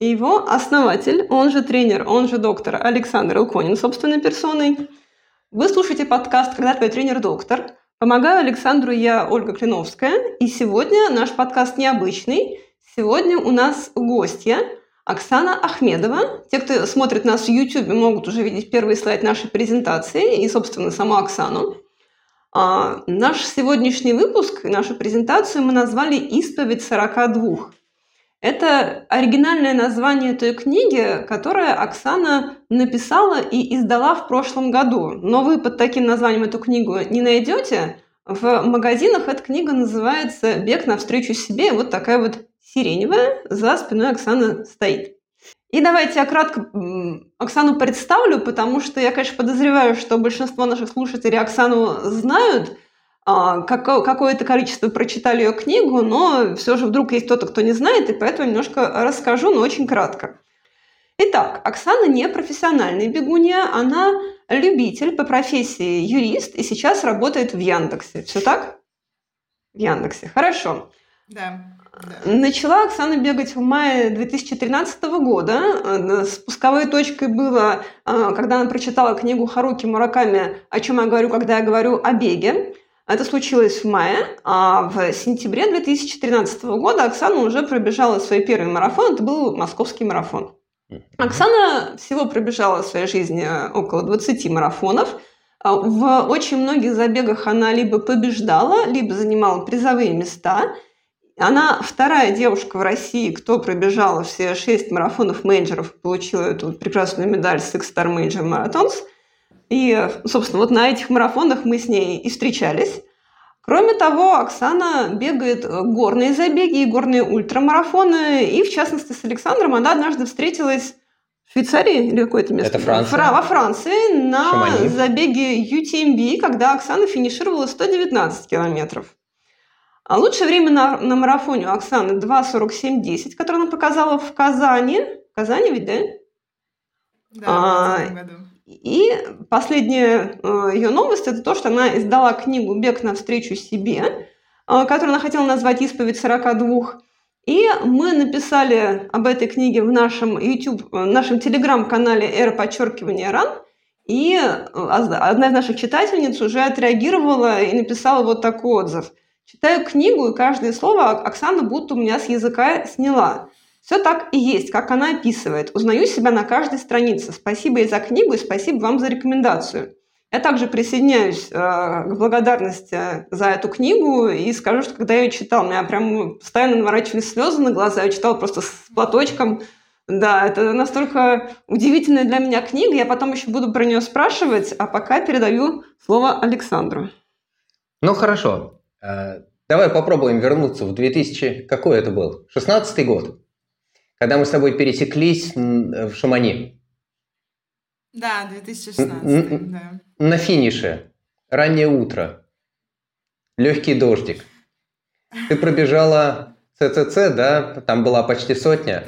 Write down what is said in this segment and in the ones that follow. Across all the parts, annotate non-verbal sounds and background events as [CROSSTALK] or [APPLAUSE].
его основатель, он же тренер, он же доктор Александр Илконин собственной персоной. Вы слушаете подкаст «Когда твой тренер-доктор». Помогаю Александру я, Ольга Клиновская. И сегодня наш подкаст необычный. Сегодня у нас гостья Оксана Ахмедова. Те, кто смотрит нас в YouTube, могут уже видеть первый слайд нашей презентации и, собственно, саму Оксану. А, наш сегодняшний выпуск, нашу презентацию мы назвали «Исповедь 42». Это оригинальное название той книги, которую Оксана написала и издала в прошлом году. Но вы под таким названием эту книгу не найдете. В магазинах эта книга называется «Бег навстречу себе». Вот такая вот сиреневая за спиной Оксаны стоит. И давайте я кратко Оксану представлю, потому что я, конечно, подозреваю, что большинство наших слушателей Оксану знают – какое-то количество прочитали ее книгу, но все же вдруг есть кто-то, кто не знает, и поэтому немножко расскажу, но очень кратко. Итак, Оксана не профессиональная бегунья, она любитель по профессии юрист и сейчас работает в Яндексе. Все так? В Яндексе. Хорошо. Да. Да. Начала Оксана бегать в мае 2013 года. Спусковой точкой было, а, когда она прочитала книгу Харуки Мураками «О чем я говорю, когда я говорю о беге». Это случилось в мае, а в сентябре 2013 года Оксана уже пробежала свой первый марафон, это был московский марафон. Оксана всего пробежала в своей жизни э, около 20 марафонов. А в очень многих забегах она либо побеждала, либо занимала призовые места. Она вторая девушка в России, кто пробежала все шесть марафонов менеджеров, получила эту прекрасную медаль Six Star Major Marathons – и, собственно, вот на этих марафонах мы с ней и встречались. Кроме того, Оксана бегает горные забеги и горные ультрамарафоны. И, в частности, с Александром она однажды встретилась в Швейцарии или какое-то место? Это Франция. Фра- во Франции на Шамани. забеге UTMB, когда Оксана финишировала 119 километров. А лучшее время на, на марафоне у Оксаны 2.47.10, которое она показала в Казани. В Казани ведь, да? Да, а, в году. И последняя э, ее новость – это то, что она издала книгу «Бег навстречу себе», э, которую она хотела назвать «Исповедь 42». И мы написали об этой книге в нашем YouTube, в нашем телеграм-канале «Эра подчеркивания ран», и одна из наших читательниц уже отреагировала и написала вот такой отзыв. Читаю книгу, и каждое слово Оксана будто у меня с языка сняла. Все так и есть, как она описывает. Узнаю себя на каждой странице. Спасибо ей за книгу и спасибо вам за рекомендацию. Я также присоединяюсь э, к благодарности за эту книгу и скажу, что когда я ее читал, у меня прям постоянно наворачивались слезы на глаза. Я читала просто с платочком. Да, это настолько удивительная для меня книга. Я потом еще буду про нее спрашивать, а пока передаю слово Александру. Ну хорошо. Э, давай попробуем вернуться в 2000... Какой это был? 16 год? Когда мы с тобой пересеклись в Шамани. Да, 2016, да. На финише. Раннее утро. Легкий дождик. Ты пробежала ЦЦЦ, да? Там была почти сотня.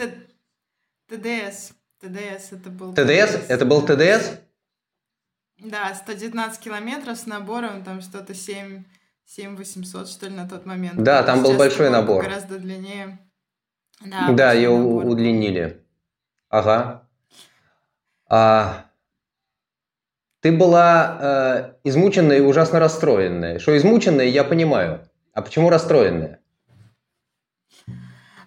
ТДС. ТДС это был ТДС? Это был ТДС? Да, 119 километров с набором, там что-то 7, 7 800, что ли, на тот момент. Да, там был большой набор. Гораздо длиннее. Да, да ее набор. удлинили. Ага. А, ты была э, измученная и ужасно расстроенная. Что измученная, я понимаю. А почему расстроенная?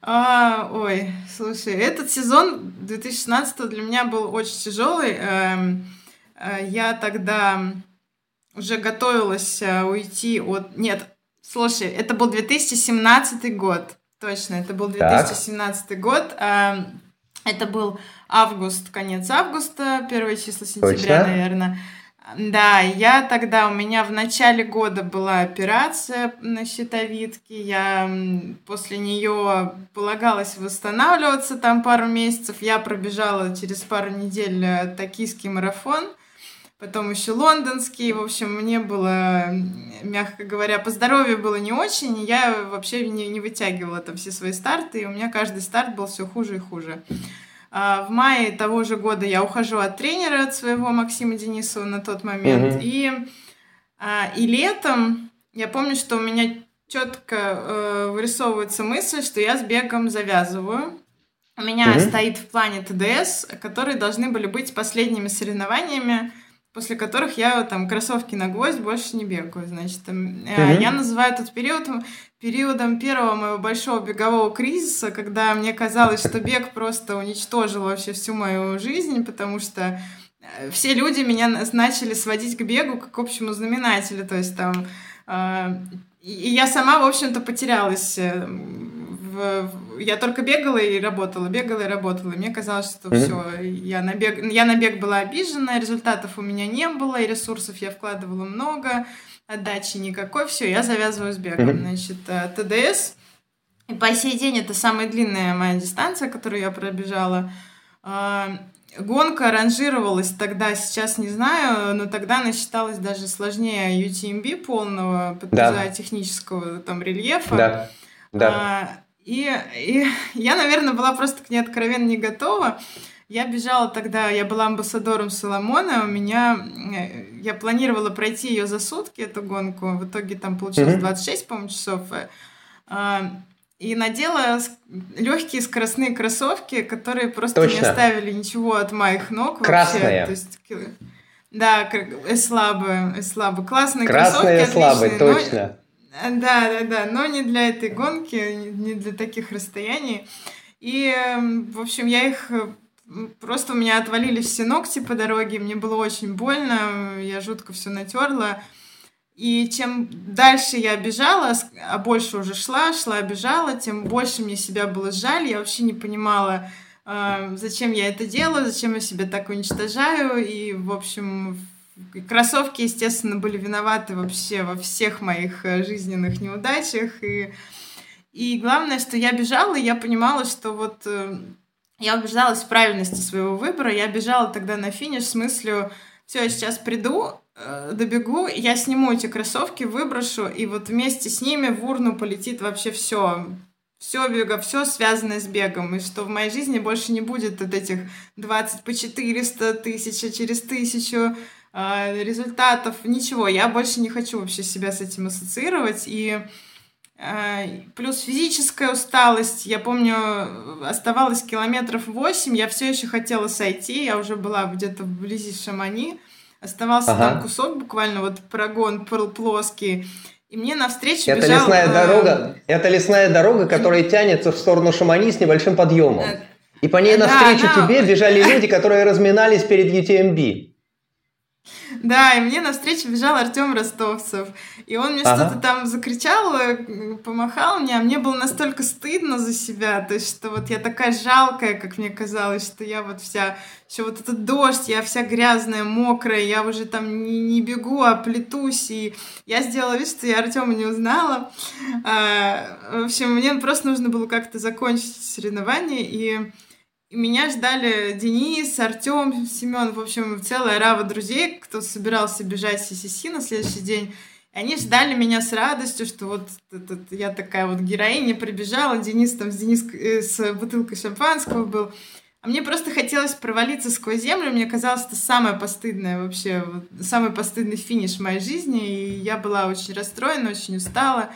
А, ой, слушай, этот сезон 2016 для меня был очень тяжелый. Эм, э, я тогда уже готовилась э, уйти от... Нет, слушай, это был 2017 год. Точно, это был 2017 так. год. Это был август, конец августа, первое число сентября, Точно. наверное. Да, я тогда, у меня в начале года была операция на щитовидке, я после нее полагалась восстанавливаться там пару месяцев, я пробежала через пару недель э, токийский марафон, потом еще лондонский, в общем, мне было, мягко говоря, по здоровью было не очень, я вообще не, не вытягивала там все свои старты, и у меня каждый старт был все хуже и хуже. А, в мае того же года я ухожу от тренера, от своего Максима Денисова на тот момент. Угу. И, а, и летом я помню, что у меня четко э, вырисовывается мысль, что я с бегом завязываю. У меня угу. стоит в плане ТДС, которые должны были быть последними соревнованиями после которых я там кроссовки на гвоздь больше не бегаю. Значит, mm-hmm. я называю этот период периодом первого моего большого бегового кризиса, когда мне казалось, что бег просто уничтожил вообще всю мою жизнь, потому что э, все люди меня начали сводить к бегу как к общему знаменателю, то есть там э, и я сама, в общем-то, потерялась э, в, я только бегала и работала, бегала и работала. И мне казалось, что mm-hmm. все, я на, бег, я на бег была обижена, результатов у меня не было, и ресурсов я вкладывала много, отдачи никакой, все, я завязываю с бегом. Mm-hmm. Значит, э, ТДС, и по сей день это самая длинная моя дистанция, которую я пробежала. А, гонка ранжировалась тогда, сейчас не знаю, но тогда она считалась даже сложнее UTMB полного, да. технического там рельефа. Да. Да. А, и, и [LAUGHS] я, наверное, была просто к ней откровенно не готова. Я бежала тогда, я была амбассадором Соломона, у меня, э, я планировала пройти ее за сутки, эту гонку, в итоге там получилось 26, по-моему, часов. Э, а, и надела легкие скоростные кроссовки, которые просто Точно. не оставили ничего от моих ног Красные. вообще. То есть, да, эслабы, эслабы. Классные Красные кроссовки, эслабы, точно. Да, да, да, но не для этой гонки, не для таких расстояний. И, эм, в общем, я их э, просто у меня отвалились все ногти по дороге, мне было очень больно, я жутко все натерла. И чем дальше я бежала, а больше уже шла, шла, бежала, тем больше мне себя было жаль. Я вообще не понимала, э, зачем я это делаю, зачем я себя так уничтожаю. И, в общем, Кроссовки, естественно, были виноваты вообще во всех моих э, жизненных неудачах. И, и главное, что я бежала, и я понимала, что вот э, я убеждалась в правильности своего выбора. Я бежала тогда на финиш с мыслью, все, я сейчас приду, э, добегу, я сниму эти кроссовки, выброшу, и вот вместе с ними в урну полетит вообще все. Все бега, все связанное с бегом, и что в моей жизни больше не будет вот этих 20 по 400, тысяча через тысячу, а, результатов, ничего. Я больше не хочу вообще себя с этим ассоциировать. И а, плюс физическая усталость. Я помню, оставалось километров 8, я все еще хотела сойти, я уже была где-то вблизи Шамани. Оставался ага. там кусок, буквально вот прогон плоский. И мне навстречу это бежал... Лесная э... дорога, это лесная дорога, которая тянется в сторону Шамани с небольшим подъемом. Э... И по ней навстречу да, тебе бежали люди, которые разминались перед UTMB. Да, и мне навстречу бежал Артем Ростовцев. И он мне ага. что-то там закричал, э, помахал мне, а мне было настолько стыдно за себя, то есть, что вот я такая жалкая, как мне казалось, что я вот вся, еще вот этот дождь, я вся грязная, мокрая, я уже там не, не бегу, а плетусь, и я сделала вид, что я Артема не узнала. А, в общем, мне просто нужно было как-то закончить соревнование, и меня ждали Денис, Артем, Семен, в общем, целая рава друзей, кто собирался бежать с ССС на следующий день. И они ждали меня с радостью, что вот этот, я такая вот героиня прибежала, Денис там с, Денис, э, с бутылкой шампанского был. А мне просто хотелось провалиться сквозь землю. Мне казалось, это самое постыдное вообще, вот, самый постыдный финиш в моей жизни. И я была очень расстроена, очень устала.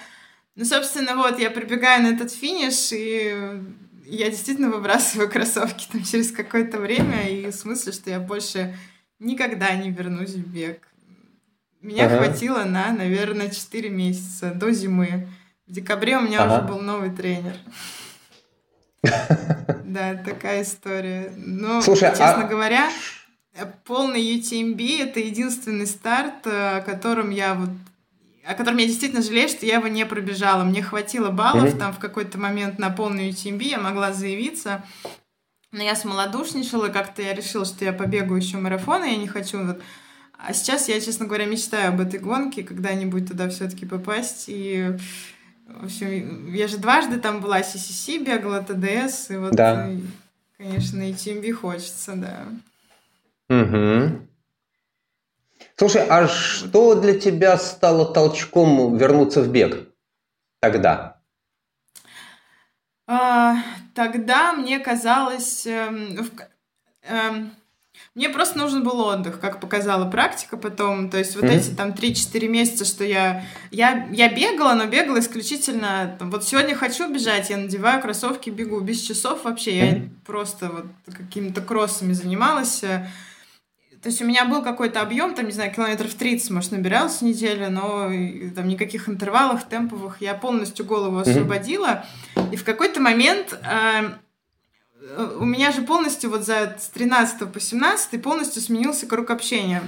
Ну, собственно, вот я прибегаю на этот финиш, и я действительно выбрасываю кроссовки там через какое-то время, и в смысле, что я больше никогда не вернусь в бег. Меня ага. хватило на, наверное, 4 месяца до зимы. В декабре у меня ага. уже был новый тренер. [LAUGHS] Да, такая история. Но, Слушай, честно а... говоря, полный UTMB это единственный старт, о котором я вот о котором я действительно жалею, что я его не пробежала. Мне хватило баллов mm-hmm. там в какой-то момент на полную UTMB, я могла заявиться. Но я смолодушничала, как-то я решила, что я побегу еще марафон, и я не хочу вот... А сейчас я, честно говоря, мечтаю об этой гонке, когда-нибудь туда все-таки попасть. И, в общем, я же дважды там была, CCC бегала, ТДС, и вот, да. и, конечно, и TMB хочется, да. Угу. Слушай, а что для тебя стало толчком вернуться в бег тогда? А, тогда мне казалось, э, э, мне просто нужен был отдых, как показала практика потом. То есть вот mm-hmm. эти там 3-4 месяца, что я, я... Я бегала, но бегала исключительно... Там, вот сегодня хочу бежать, я надеваю кроссовки, бегу. Без часов вообще mm-hmm. я просто вот какими-то кроссами занималась. То есть у меня был какой-то объем, там, не знаю, километров 30, может, набирался неделю, но там никаких интервалов темповых я полностью голову освободила. Mm-hmm. И в какой-то момент... Э, у меня же полностью вот за с 13 по 17 полностью сменился круг общения.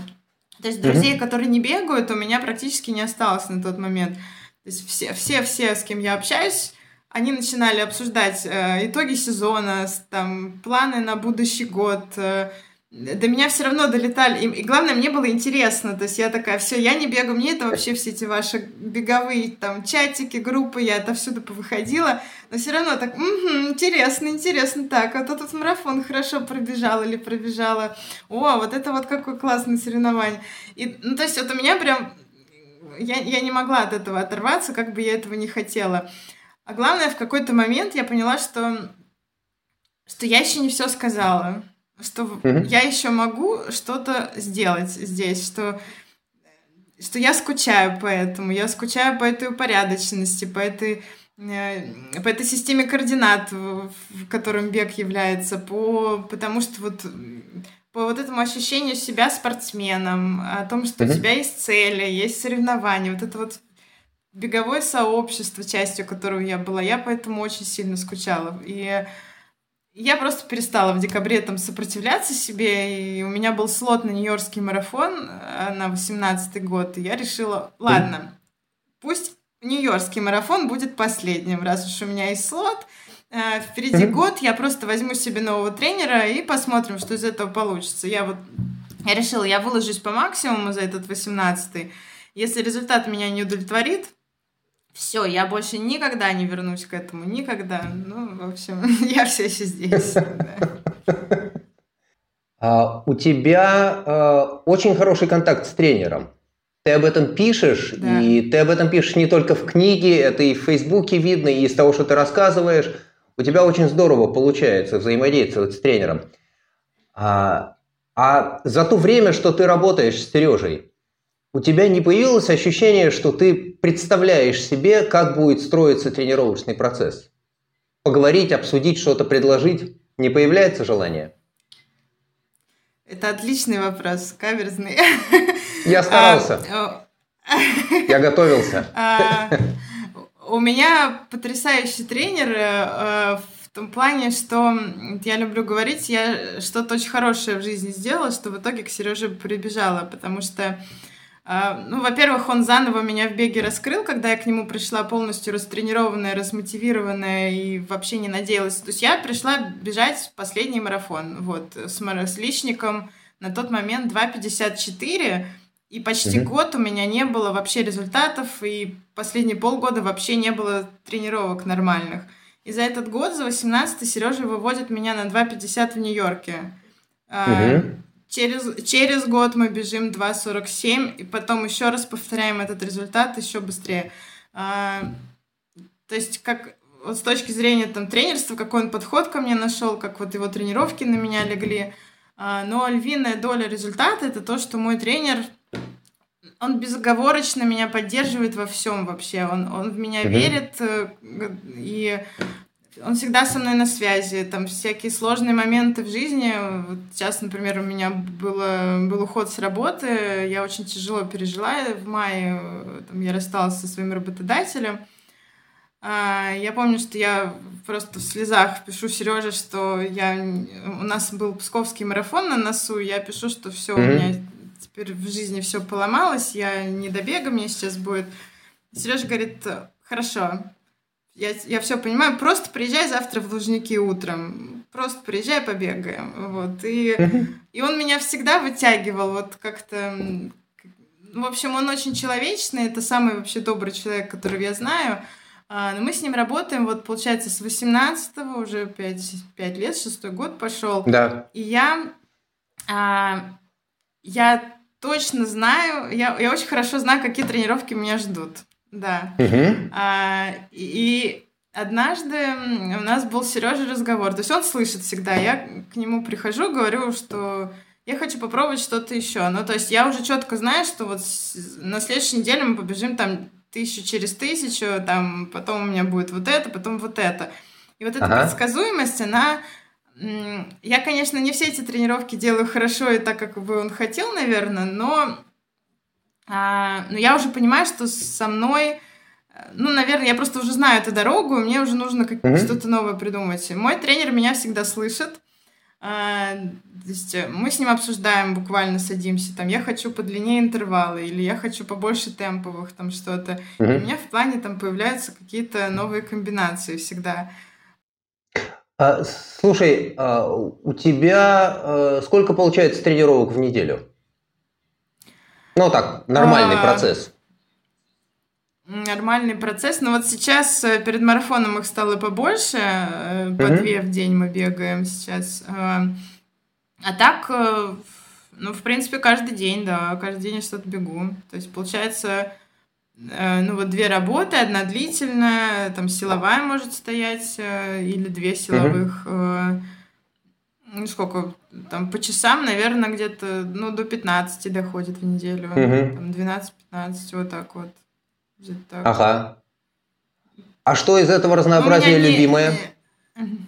То есть друзей, mm-hmm. которые не бегают, у меня практически не осталось на тот момент. То есть все, все, все, с кем я общаюсь, они начинали обсуждать э, итоги сезона, там планы на будущий год, э, до меня все равно долетали. И, и главное, мне было интересно. То есть я такая, все, я не бегаю, мне это вообще все эти ваши беговые там чатики, группы, я отовсюду повыходила. Но все равно так, угу, интересно, интересно. Так, вот этот марафон хорошо пробежал или пробежала. О, вот это вот какое классное соревнование. И, ну, то есть вот у меня прям... Я, я не могла от этого оторваться, как бы я этого не хотела. А главное, в какой-то момент я поняла, что, что я еще не все сказала что mm-hmm. я еще могу что-то сделать здесь, что что я скучаю по этому, я скучаю по этой упорядоченности, по этой э, по этой системе координат, в котором бег является, по, потому что вот по вот этому ощущению себя спортсменом, о том, что mm-hmm. у тебя есть цели, есть соревнования, вот это вот беговое сообщество, частью которого я была, я поэтому очень сильно скучала. И я просто перестала в декабре там сопротивляться себе, и у меня был слот на Нью-Йоркский марафон э, на 18 год, и я решила, ладно, пусть Нью-Йоркский марафон будет последним, раз уж у меня есть слот, э, впереди год, я просто возьму себе нового тренера и посмотрим, что из этого получится. Я вот, я решила, я выложусь по максимуму за этот 18 Если результат меня не удовлетворит, все, я больше никогда не вернусь к этому, никогда. Ну, в общем, [LAUGHS] я все еще здесь. [LAUGHS] А, у тебя а, очень хороший контакт с тренером. Ты об этом пишешь, да. и ты об этом пишешь не только в книге, это и в Фейсбуке видно, и из того, что ты рассказываешь. У тебя очень здорово получается взаимодействовать с тренером. А, а за то время, что ты работаешь с Сережей, у тебя не появилось ощущение, что ты представляешь себе, как будет строиться тренировочный процесс? Поговорить, обсудить, что-то предложить? Не появляется желание? Это отличный вопрос, каверзный. Я старался. А, Я готовился. А, у меня потрясающий тренер э, в том плане, что я люблю говорить, я что-то очень хорошее в жизни сделала, что в итоге к Сереже прибежала, потому что ну, во-первых, он заново меня в беге раскрыл, когда я к нему пришла полностью растренированная, размотивированная и вообще не надеялась. То есть я пришла бежать последний марафон, вот, с, с личником на тот момент 2.54, и почти mm-hmm. год у меня не было вообще результатов, и последние полгода вообще не было тренировок нормальных. И за этот год, за 18 Сережа выводит меня на 2.50 в Нью-Йорке. Mm-hmm. Через, через год мы бежим 2.47, и потом еще раз повторяем этот результат еще быстрее. А, то есть, как вот с точки зрения там тренерства, какой он подход ко мне нашел, как вот его тренировки на меня легли. А, но львиная доля результата это то, что мой тренер он безоговорочно меня поддерживает во всем вообще. Он, он в меня mm-hmm. верит, э, и он всегда со мной на связи, там всякие сложные моменты в жизни. Вот сейчас, например, у меня было, был уход с работы, я очень тяжело пережила в мае, там, я рассталась со своим работодателем. А, я помню, что я просто в слезах пишу Сереже, что я у нас был псковский марафон на носу, я пишу, что все mm-hmm. у меня теперь в жизни все поломалось, я не добега мне сейчас будет. Сережа говорит, хорошо, я, я все понимаю, просто приезжай завтра в Лужники утром. просто приезжай, побегаем. Вот. И, и он меня всегда вытягивал, вот как-то... В общем, он очень человечный, это самый вообще добрый человек, которого я знаю. А, но мы с ним работаем, вот, получается, с 18-го, уже 5, 5 лет, шестой год пошел. Да. И я, а, я точно знаю, я, я очень хорошо знаю, какие тренировки меня ждут. Да. Угу. А, и однажды у нас был Сережа разговор. То есть он слышит всегда. Я к нему прихожу, говорю, что я хочу попробовать что-то еще. Ну, то есть я уже четко знаю, что вот на следующей неделе мы побежим там тысячу через тысячу, там потом у меня будет вот это, потом вот это. И вот эта ага. предсказуемость, она... Я, конечно, не все эти тренировки делаю хорошо и так, как бы он хотел, наверное, но, а, но я уже понимаю, что со мной ну, наверное, я просто уже знаю эту дорогу, мне уже нужно как- mm-hmm. что-то новое придумать. Мой тренер меня всегда слышит. А, то есть э, мы с ним обсуждаем, буквально садимся, там, я хочу подлиннее интервалы, или я хочу побольше темповых, там, что-то. Mm-hmm. И у меня в плане там появляются какие-то новые комбинации всегда. А, слушай, а у тебя а, сколько получается тренировок в неделю? Ну так, нормальный а, процесс нормальный процесс. Но вот сейчас э, перед марафоном их стало побольше, mm-hmm. по две в день мы бегаем сейчас. Э, а так, ну, в принципе, каждый день, да, каждый день я что-то бегу. То есть, получается, ну, вот две работы, одна длительная, там силовая может стоять, или две силовых. Mm-hmm. Ну, сколько, там, по часам, наверное, где-то, ну, до 15 доходит в неделю. Mm-hmm. Там 12-15, вот так вот. Так. Ага. А что из этого разнообразия у любимое? Не...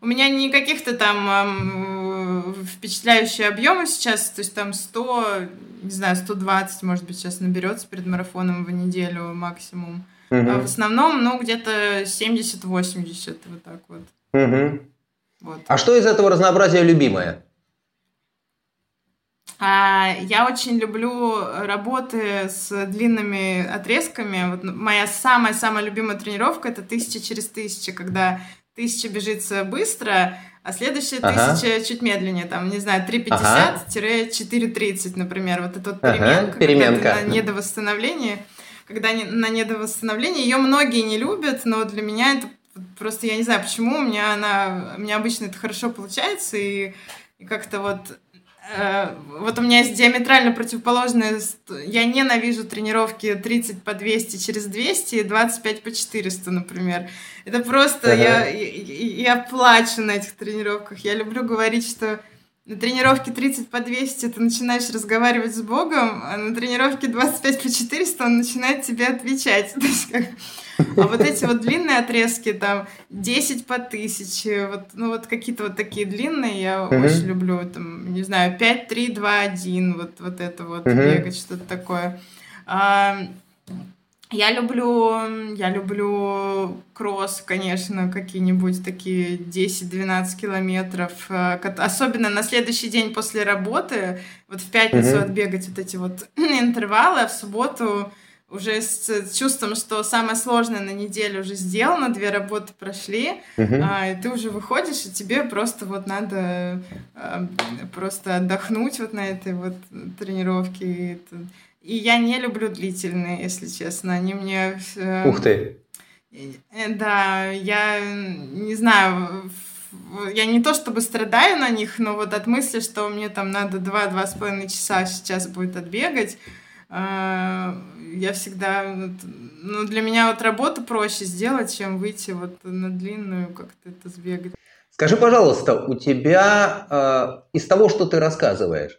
У меня не каких-то там эм, впечатляющие объемы сейчас, то есть там 100, не знаю, 120, может быть, сейчас наберется перед марафоном в неделю максимум. Угу. А в основном, ну, где-то 70-80, вот так вот. Угу. Вот. А что из этого разнообразия любимое? А, я очень люблю работы с длинными отрезками. Вот моя самая-самая любимая тренировка это тысяча через тысячу, когда тысяча бежится быстро, а следующая ага. тысяча чуть медленнее, там, не знаю, 350-430, например. Вот это вот переменка, ага, переменка. на недовосстановлении. Когда на недовосстановлении, ее многие не любят, но для меня это просто, я не знаю, почему, у меня она, у меня обычно это хорошо получается, и, и как-то вот Э, вот у меня есть диаметрально противоположное. Я ненавижу тренировки 30 по 200 через 200 и 25 по 400, например. Это просто... Ага. Я, я, я плачу на этих тренировках. Я люблю говорить, что на тренировке 30 по 200 ты начинаешь разговаривать с Богом, а на тренировке 25 по 400 он начинает тебе отвечать. [LAUGHS] А вот эти вот длинные отрезки, там, 10 по 1000, вот, ну вот какие-то вот такие длинные я uh-huh. очень люблю, там, не знаю, 5, 3, 2, 1, вот, вот это вот, uh-huh. бегать, что-то такое. А, я люблю, я люблю кросс, конечно, какие-нибудь такие 10-12 километров. Э, особенно на следующий день после работы, вот в пятницу uh-huh. отбегать вот эти вот [CLEARS THROAT] интервалы, а в субботу уже с чувством, что самое сложное на неделю уже сделано, две работы прошли, uh-huh. а, и ты уже выходишь, и тебе просто вот надо а, просто отдохнуть вот на этой вот тренировке. И, я не люблю длительные, если честно, они мне... Э, Ух ты! Э, да, я не знаю, я не то чтобы страдаю на них, но вот от мысли, что мне там надо два-два с половиной часа сейчас будет отбегать, я всегда... Ну, для меня вот работу проще сделать, чем выйти вот на длинную, как-то это сбегать. Скажи, пожалуйста, у тебя э, из того, что ты рассказываешь,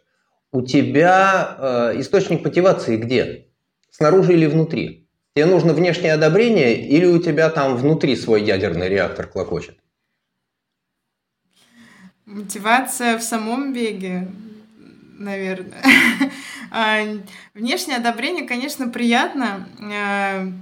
у тебя э, источник мотивации где? Снаружи или внутри? Тебе нужно внешнее одобрение или у тебя там внутри свой ядерный реактор клокочет? Мотивация в самом беге, наверное. [LAUGHS] А, внешнее одобрение, конечно, приятно. А,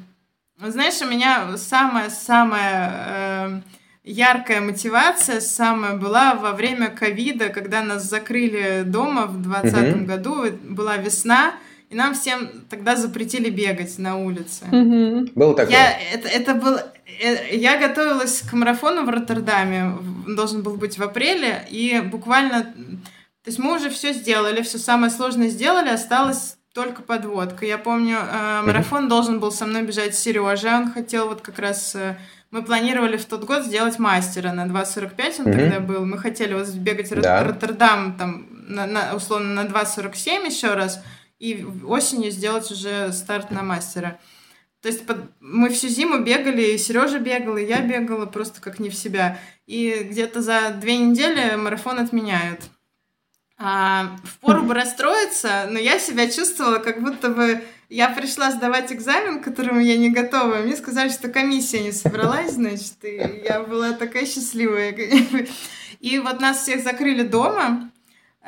знаешь, у меня самая-самая э, яркая мотивация самая была во время ковида, когда нас закрыли дома в 2020 году, была весна, и нам всем тогда запретили бегать на улице. Мгм. Было такое? Я, это, это был, э, я готовилась к марафону в Роттердаме, должен был быть в апреле, и буквально, то есть мы уже все сделали, все самое сложное сделали, осталось только подводка. Я помню, э, марафон должен был со мной бежать Сережа, он хотел вот как раз, э, мы планировали в тот год сделать мастера на 2.45, он Мгм. тогда был, мы хотели вот бегать Да. Роттердам там, на, на- условно, на 2.47 еще раз, и осенью сделать уже старт на мастера. То есть под- мы всю зиму бегали, и Сережа бегал, и я бегала просто как не в себя. И где-то за две недели марафон отменяют. А, впору бы расстроиться, но я себя чувствовала, как будто бы я пришла сдавать экзамен, к которому я не готова. Мне сказали, что комиссия не собралась, значит, и я была такая счастливая. И вот нас всех закрыли дома,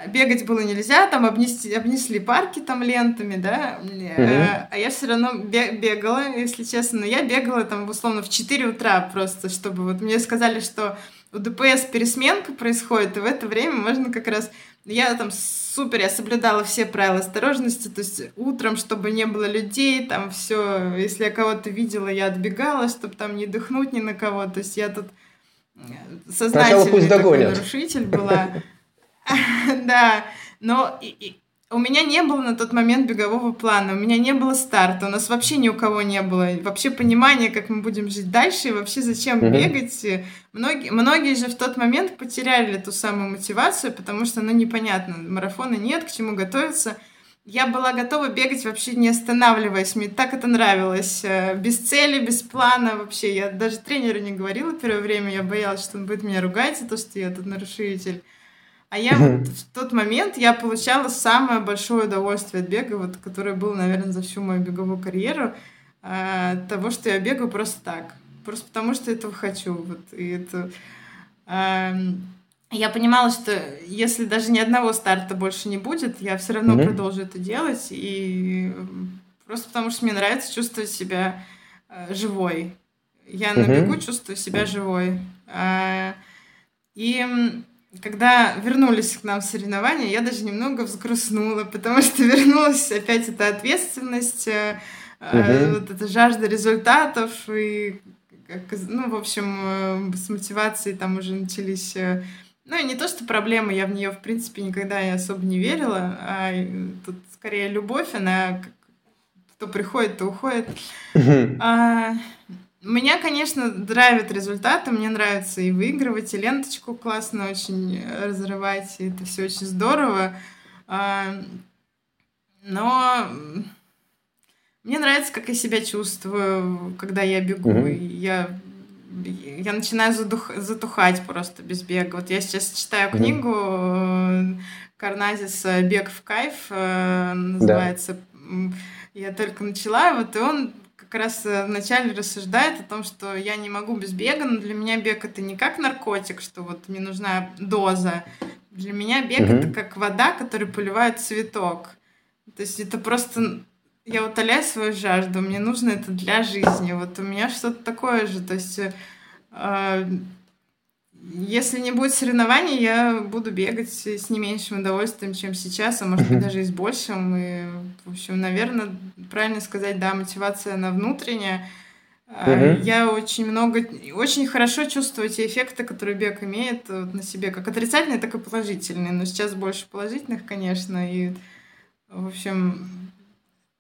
бегать было нельзя, там обнести, обнесли парки там лентами, да, Э, а я все равно бе- бегала, если честно, но я бегала там условно в 4 утра просто, чтобы вот мне сказали, что у ДПС пересменка происходит, и в это время можно как раз... Я там супер, я соблюдала все правила осторожности, то есть утром, чтобы не было людей, там все, если я кого-то видела, я отбегала, чтобы там не дыхнуть ни на кого, то есть я тут э, сознательный такой догонят. нарушитель была. [LAUGHS] Да, но у меня не было на тот момент бегового плана, у меня не было старта, у нас вообще ни у кого не было вообще понимания, как мы будем жить дальше и вообще зачем Мгм. бегать. И Многие, многие же в тот момент потеряли ту самую мотивацию, потому что, ну, непонятно, марафона нет, к чему готовиться. Я была готова бегать вообще не останавливаясь, мне так это нравилось, э, без цели, без плана вообще. Я даже тренеру не говорила первое время, я боялась, что он будет меня ругать за то, что я тут нарушитель. А я вот в тот момент я получала самое большое удовольствие от бега, вот, которое было, наверное, за всю мою беговую карьеру, э, того, что я бегаю просто так, просто потому что этого хочу. Вот, и это, эм, я понимала, что если даже ни одного старта больше не будет, я все равно Мгм. продолжу это делать, и просто потому что мне нравится чувствовать себя э, живой. Я на Мгм. бегу чувствую себя живой. А, И когда вернулись к нам соревнования, я даже немного взгрустнула, потому что вернулась опять эта ответственность, Мгм. вот эта жажда результатов и ну, в общем, э, с мотивацией там уже начались ну, и не то, что проблема, я в нее, в принципе, никогда и особо не верила, а тут скорее любовь, она кто приходит, то уходит. А, Меня, конечно, драйвят результаты, мне нравится и выигрывать, и ленточку классно очень э, разрывать, и это все очень здорово. А, Но мне нравится, как я себя чувствую, когда я бегу. И Я, я начинаю задух- затухать просто без бега. Вот я сейчас читаю книгу э, Карназиса «Бег в кайф» э, называется. М, Я только начала, вот и он как раз э, вначале рассуждает о том, что я не могу без бега, но для меня бег это не как наркотик, что вот мне нужна доза. Для меня бег Мгм. это как вода, которая поливает цветок. То есть это просто я утоляю свою жажду, мне нужно это для жизни. Вот у меня что-то такое же. То есть э, если не будет соревнований, я буду бегать с не меньшим удовольствием, чем сейчас, а может быть даже и с большим. И, в общем, наверное, правильно сказать, да, мотивация она внутренняя. Мгм. Я очень много, очень хорошо чувствую те эффекты, которые бег имеет вот на себе, как отрицательные, так и положительные. Но сейчас больше положительных, конечно. И, в общем,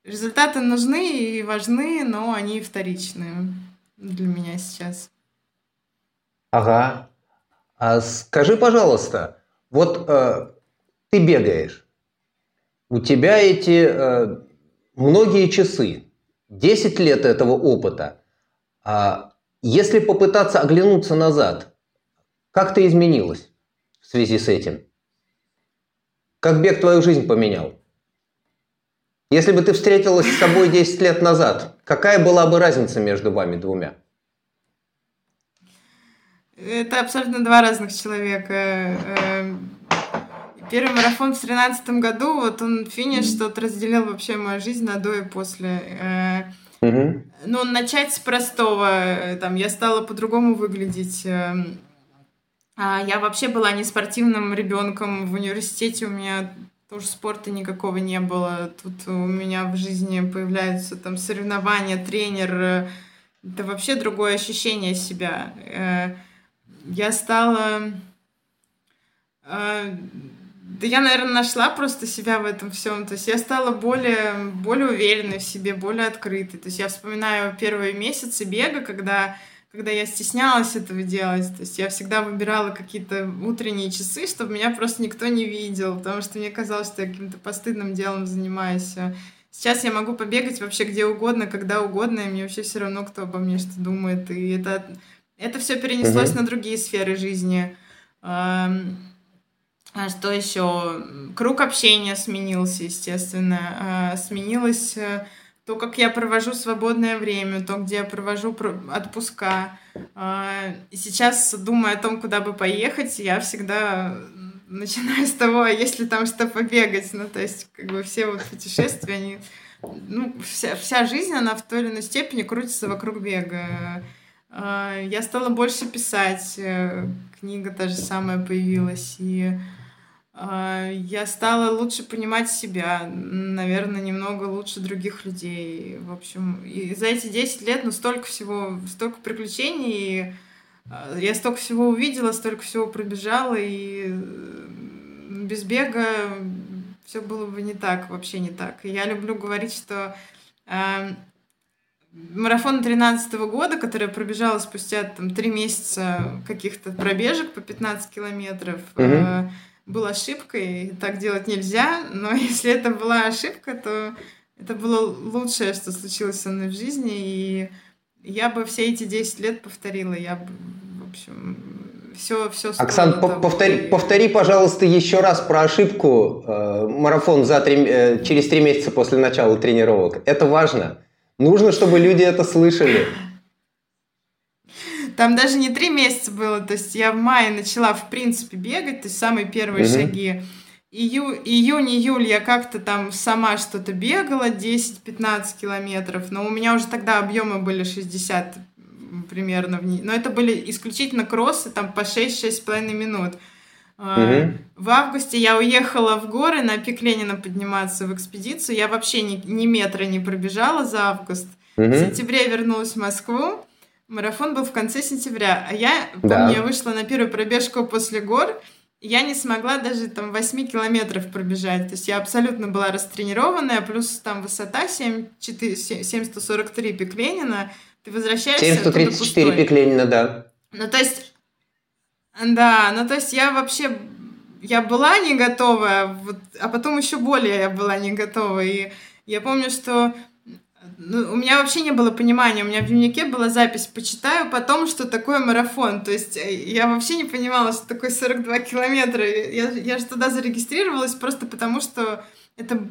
результаты нужны и важны, но они вторичные для меня сейчас. Ага. А скажи, пожалуйста, вот э, ты бегаешь, у тебя эти э, многие часы, 10 лет этого опыта. А если попытаться оглянуться назад, как ты изменилась в связи с этим? Как бег твою жизнь поменял? Если бы ты встретилась с собой 10 лет назад, какая была бы разница между вами двумя? Это абсолютно два разных человека. Эм, Первый марафон в тринадцатом году, вот он финиш, тот разделил вообще мою жизнь на до и после. Э. Ну, начать с простого. э, Там, я стала по-другому выглядеть. эм, а Я вообще была не спортивным ребенком. В университете у меня тоже спорта никакого не было. Тут у меня в жизни появляются там соревнования, тренер. Это вообще другое ощущение себя. Я стала... Э, да я, наверное, нашла просто себя в этом всем. То есть я стала более, более уверенной в себе, более открытой. То есть я вспоминаю первые месяцы бега, когда когда я стеснялась этого делать. То есть я всегда выбирала какие-то утренние часы, чтобы меня просто никто не видел, потому что мне казалось, что я каким-то постыдным делом занимаюсь. Сейчас я могу побегать вообще где угодно, когда угодно, и мне вообще все равно, кто обо мне что думает. И это, это все перенеслось угу. на другие сферы жизни. А что еще? Круг общения сменился, естественно. А, сменилось э, то, как я провожу свободное время, то, где я провожу отпуска. А, и сейчас, думая о том, куда бы поехать, я всегда начинаю с того, а есть ли там что побегать. Ну, то есть, как бы все вот путешествия, они... Ну, вся, вся жизнь, она в той или иной степени крутится вокруг бега. А, я стала больше писать, э, книга та же самая появилась, и а, я стала лучше понимать себя, наверное, немного лучше других людей. В общем, и за эти 10 лет, ну, столько всего, столько приключений, и а, я столько всего увидела, столько всего пробежала, и без бега все было бы не так, вообще не так. И я люблю говорить, что марафон 13 года, который я пробежала спустя там три месяца каких-то пробежек по 15 километров, mm-hmm. э, был ошибкой, так делать нельзя, но [LAUGHS] если это была ошибка, то это было лучшее, что случилось со мной в жизни, и я бы все эти 10 лет повторила, я бы, в общем, все, все Оксан, повтори, повтори, пожалуйста, еще раз про ошибку э, марафон за три, э, через три месяца после начала тренировок. Это важно. Нужно, чтобы люди это слышали. Там даже не три месяца было, то есть я в мае начала, в принципе, бегать, то есть самые первые угу. шаги. Ию, июнь, июль я как-то там сама что-то бегала, 10-15 километров, но у меня уже тогда объемы были 60 примерно в ней. Но это были исключительно кроссы, там по 6-6,5 минут. Угу. В августе я уехала в горы на пик Ленина подниматься в экспедицию. Я вообще ни, ни метра не пробежала за август. Угу. В сентябре вернулась в Москву. Марафон был в конце сентября, а я, помню, да. я вышла на первую пробежку после гор, я не смогла даже там 8 километров пробежать. То есть я абсолютно была растренированная, плюс там высота 7, 4, 7, 743 пик Ленина. Ты возвращаешься 734 пик Ленина, да. Ну, то есть, да, ну, то есть я вообще, я была не готова, вот, а потом еще более я была не готова. И я помню, что ну, у меня вообще не было понимания. У меня в дневнике была запись «Почитаю потом, что такое марафон». То есть э, я вообще не понимала, что такое 42 километра. Я, я же туда зарегистрировалась просто потому, что это,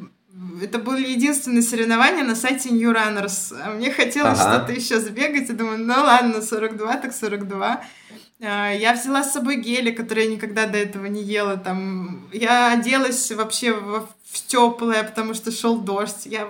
это были единственные соревнования на сайте New Runners. А мне хотелось ага. что-то еще сбегать. И думаю, ну ладно, 42 так 42. А, я взяла с собой гели, которые я никогда до этого не ела. Там, я оделась вообще в, в теплое, потому что шел дождь. Я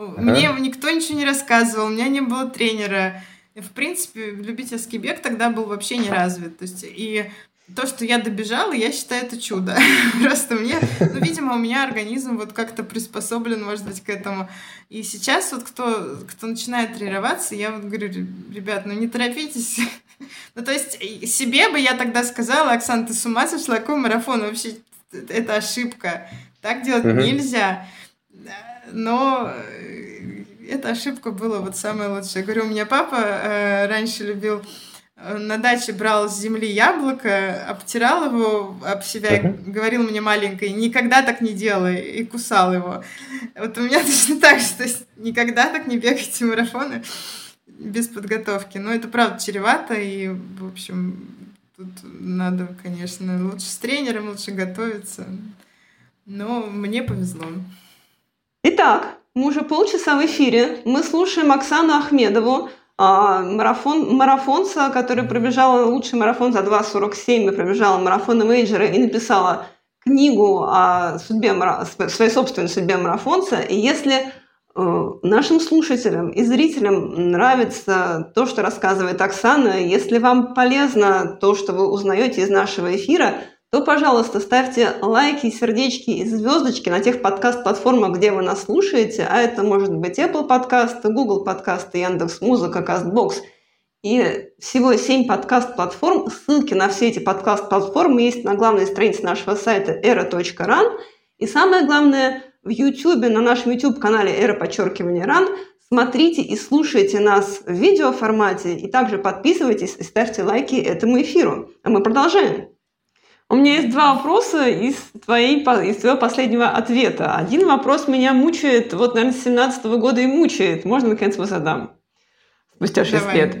Ага. Мне никто ничего не рассказывал, у меня не было тренера. В принципе, любительский бег тогда был вообще не развит. То есть, и то, что я добежала, я считаю это чудо. [LAUGHS] Просто мне, ну, видимо, у меня организм вот как-то приспособлен, может быть, к этому. И сейчас вот кто, кто начинает тренироваться, я вот говорю, ребят, ну не торопитесь. [LAUGHS] ну, то есть себе бы я тогда сказала, Оксана, ты с ума сошла, какой марафон? Вообще, это ошибка. Так делать нельзя. Но эта ошибка была вот самая лучшая. Я говорю, у меня папа э, раньше любил э, на даче брал с земли яблоко, обтирал его об себя и говорил мне маленькой, никогда так не делай, и кусал его. Вот у меня [LAUGHS] точно так же, то есть никогда так не бегайте марафоны без подготовки. Но это правда чревато, и, в общем, тут надо, конечно, лучше с тренером, лучше готовиться. Но мне повезло. Итак, мы уже полчаса в эфире. Мы слушаем Оксану Ахмедову, а, марафон, марафонца, который пробежала лучший марафон за 2.47 и пробежала марафоны мейджора и написала книгу о судьбе, своей собственной судьбе марафонца. И если э, нашим слушателям и зрителям нравится то, что рассказывает Оксана, если вам полезно то, что вы узнаете из нашего эфира, то, пожалуйста, ставьте лайки, сердечки и звездочки на тех подкаст-платформах, где вы нас слушаете, а это может быть Apple подкасты, Google подкасты, Яндекс Музыка, Castbox и всего 7 подкаст-платформ. Ссылки на все эти подкаст-платформы есть на главной странице нашего сайта era.ran. И самое главное, в YouTube, на нашем YouTube-канале era подчеркивание ran, смотрите и слушайте нас в видеоформате, и также подписывайтесь и ставьте лайки этому эфиру. А мы продолжаем. У меня есть два вопроса из, твоей, из твоего последнего ответа. Один вопрос меня мучает, вот, наверное, с 17 -го года и мучает. Можно, наконец, его задам? Спустя 6 Давай. лет.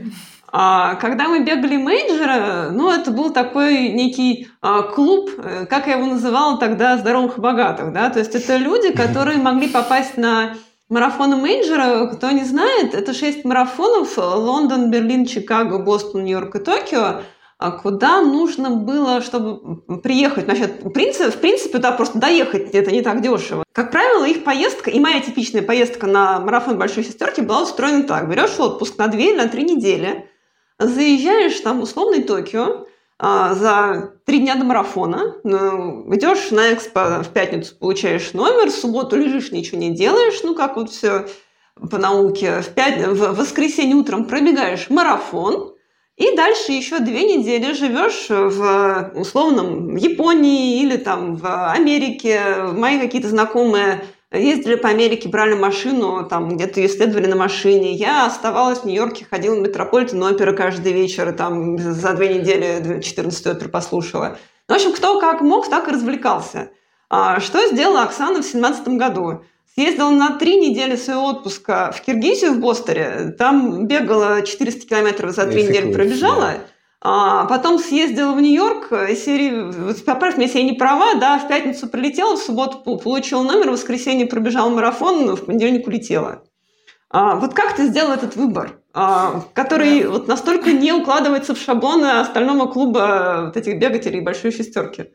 А, когда мы бегали мейджора, ну, это был такой некий а, клуб, э, как я его называла тогда, здоровых и богатых, да, то есть это люди, [LAUGHS] которые могли попасть на марафоны major а, кто не знает, это шесть марафонов, Лондон, Берлин, Чикаго, Бостон, Нью-Йорк и Токио, куда нужно было, чтобы приехать. Значит, в принципе, в принципе, да, просто доехать это не так дешево. Как правило, их поездка, и моя типичная поездка на марафон Большой Шестерки была устроена так. Берешь отпуск на две или на три недели, заезжаешь там условный Токио, а, за три дня до марафона, ну, идешь на экспо в пятницу, получаешь номер, в субботу лежишь, ничего не делаешь, ну как вот все по науке, в, пять... в воскресенье утром пробегаешь марафон, и дальше еще две недели живешь в условном Японии или там в Америке. Мои какие-то знакомые ездили по Америке, брали машину, там где-то исследовали на машине. Я оставалась в Нью-Йорке, ходила в Метрополитен опера каждый вечер, там за две недели 14 опер послушала. В общем, кто как мог, так и развлекался. А что сделала Оксана в 2017 году? Съездила на три недели своего отпуска в Киргизию, в Бостере. Там бегала 400 километров за три недели, пробежала. А потом съездила в Нью-Йорк, серии, поправь меня, если я не права, да, в пятницу прилетела, в субботу получила номер, в воскресенье пробежала марафон, но в понедельник улетела. А, вот как ты сделал этот выбор, а, который вот настолько не укладывается в шаблоны остального клуба вот этих бегателей большой шестерки? А,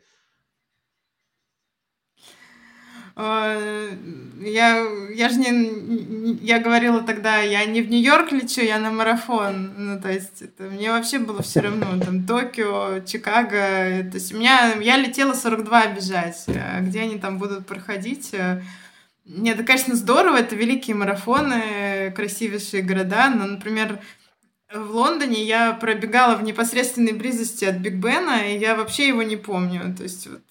я, я же не, я говорила тогда, я не в Нью-Йорк лечу, я на марафон. Ну, то есть, это, мне вообще было все равно, там, Токио, Чикаго. То есть, у меня, я летела 42 бежать. А где они там будут проходить? Нет, это, конечно, здорово, это великие марафоны, красивейшие города, но, например, в Лондоне я пробегала в непосредственной близости от Биг Бена, и я вообще его не помню. То есть вот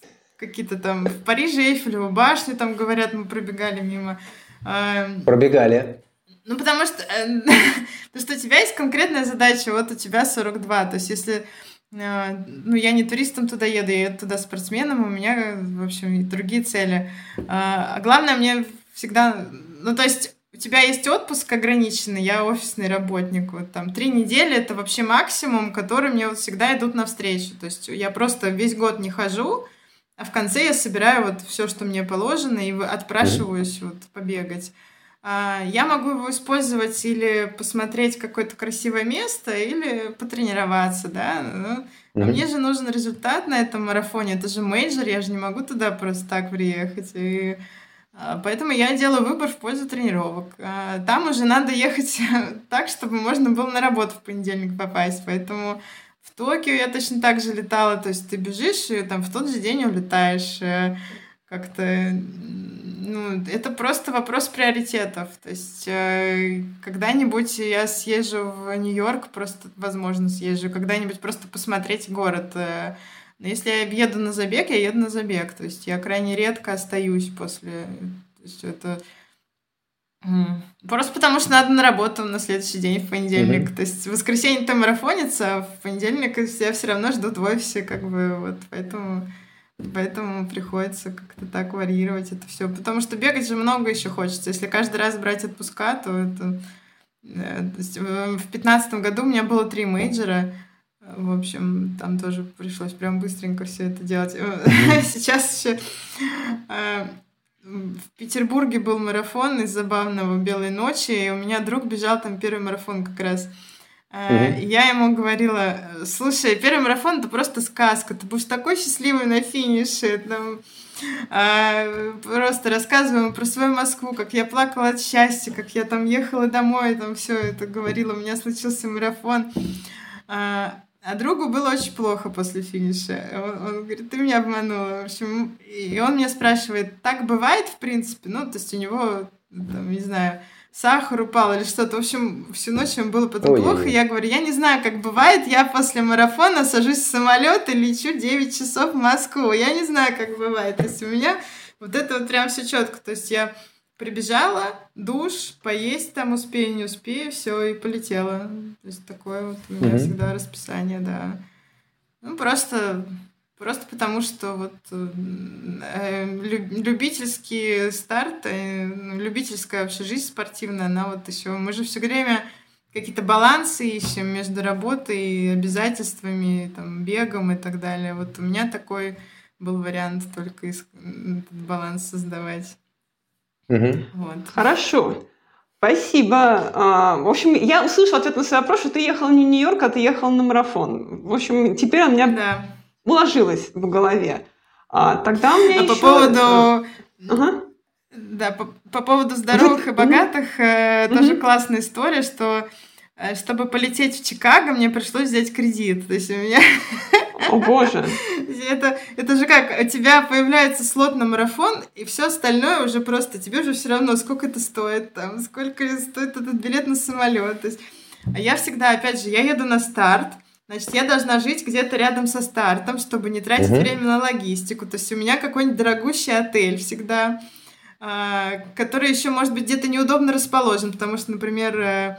какие-то там в Париже Эйфелева башня, там говорят, мы пробегали мимо. Эм, пробегали. Ну, потому что, э, [LAUGHS] потому что у тебя есть конкретная задача, вот у тебя 42. То есть, если э, ну, я не туристом туда еду, я еду туда спортсменом, у меня, в общем, другие цели. А, а главное, мне всегда... Ну, то есть, у тебя есть отпуск ограниченный, я офисный работник, вот там три недели это вообще максимум, который мне вот всегда идут навстречу. То есть я просто весь год не хожу, а в конце я собираю вот все, что мне положено, и отпрашиваюсь вот побегать. А, я могу его использовать или посмотреть какое-то красивое место, или потренироваться, да. Ну, а мне же нужен результат на этом марафоне. Это же major, я же не могу туда просто так приехать. И а, Поэтому я делаю выбор в пользу тренировок. Там уже надо ехать [LAUGHS] так, чтобы можно было на работу в понедельник попасть. Поэтому Токио я точно так же летала, то есть ты бежишь и там в тот же день улетаешь. Э, как-то, ну, это просто вопрос приоритетов. То есть э, когда-нибудь я съезжу в Нью-Йорк, просто, возможно, съезжу, когда-нибудь просто посмотреть город. Э. Но если я еду на забег, я еду на забег. То есть я крайне редко остаюсь после... То есть это Просто потому что надо на работу на следующий день, в понедельник. Mm-hmm. То есть в воскресенье там марафонится, а в понедельник я все равно ждут в офисе, как бы вот поэтому. Поэтому приходится как-то так варьировать это все. Потому что бегать же много еще хочется. Если каждый раз брать отпуска, то это... Э, то есть в пятнадцатом году у меня было три мейджора. В общем, там тоже пришлось прям быстренько все это делать. [LAUGHS] Сейчас еще э, в Петербурге был марафон из забавного «Белой ночи», и у меня друг бежал там первый марафон как раз. Uh-huh. Я ему говорила, слушай, первый марафон это просто сказка, ты будешь такой счастливый на финише, там, а, просто рассказываю про свою Москву, как я плакала от счастья, как я там ехала домой, там все это говорила, у меня случился марафон. А, А другу было очень плохо после финиша. Он, он говорит, ты меня обманула. В общем, и он меня спрашивает, так бывает, в принципе? Ну, то есть у него, там, не знаю, сахар упал или что-то. В общем, всю ночь ему было потом Ой, плохо. И я говорю, я не знаю, как бывает, я после марафона сажусь в самолет и лечу 9 часов в Москву. Я не знаю, как бывает. То есть у меня вот это вот прям все четко. То есть я Прибежала, душ, поесть там успею, не успею, все, и полетела. То есть такое вот у меня mm-hmm. всегда расписание, да. Ну, просто, просто потому что вот э, любительский старт, э, любительская вообще жизнь спортивная, она вот еще, мы же все время какие-то балансы ищем между работой и обязательствами, там, бегом и так далее. Вот у меня такой был вариант только из, этот баланс создавать. Угу. Вот. Хорошо. Спасибо. А, в общем, я услышала ответ на свой вопрос, что ты ехал не в Нью-Йорк, а ты ехал на марафон. В общем, теперь у меня да. уложилось в голове. А, тогда у меня а еще... по поводу... Ага. Да, по, по поводу здоровых и богатых mm-hmm. тоже классная история, что э, чтобы полететь в Чикаго, мне пришлось взять кредит. То есть у меня о боже! [LAUGHS] Это, это же как, у тебя появляется слот на марафон, и все остальное уже просто, тебе уже все равно, сколько это стоит, там, сколько стоит этот билет на самолет. То есть, а я всегда, опять же, я еду на старт, значит, я должна жить где-то рядом со стартом, чтобы не тратить угу. время на логистику. То есть у меня какой-нибудь дорогущий отель всегда, а, который еще, может быть, где-то неудобно расположен, потому что, например, э,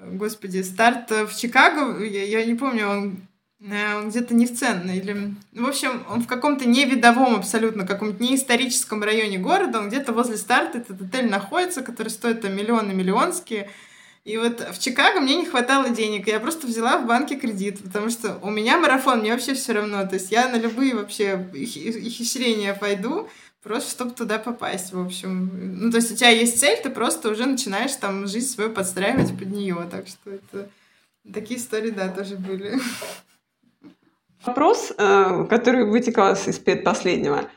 господи, старт в Чикаго, я, я не помню, он Э, он где-то не в центре, или... В общем, он в каком-то невидовом абсолютно, каком-то неисторическом районе города, он где-то возле старта этот отель находится, который стоит там миллионы миллионские. И вот в Чикаго мне не хватало денег, я просто взяла в банке кредит, потому что у меня марафон, мне вообще все равно, то есть я на любые вообще ухищрения пойду, просто чтобы туда попасть, в общем. Ну, то есть у тебя есть цель, ты просто уже начинаешь там жизнь свою подстраивать под нее, так что это... Такие истории, да, тоже были. Вопрос, э, который вытекал из предпоследнего,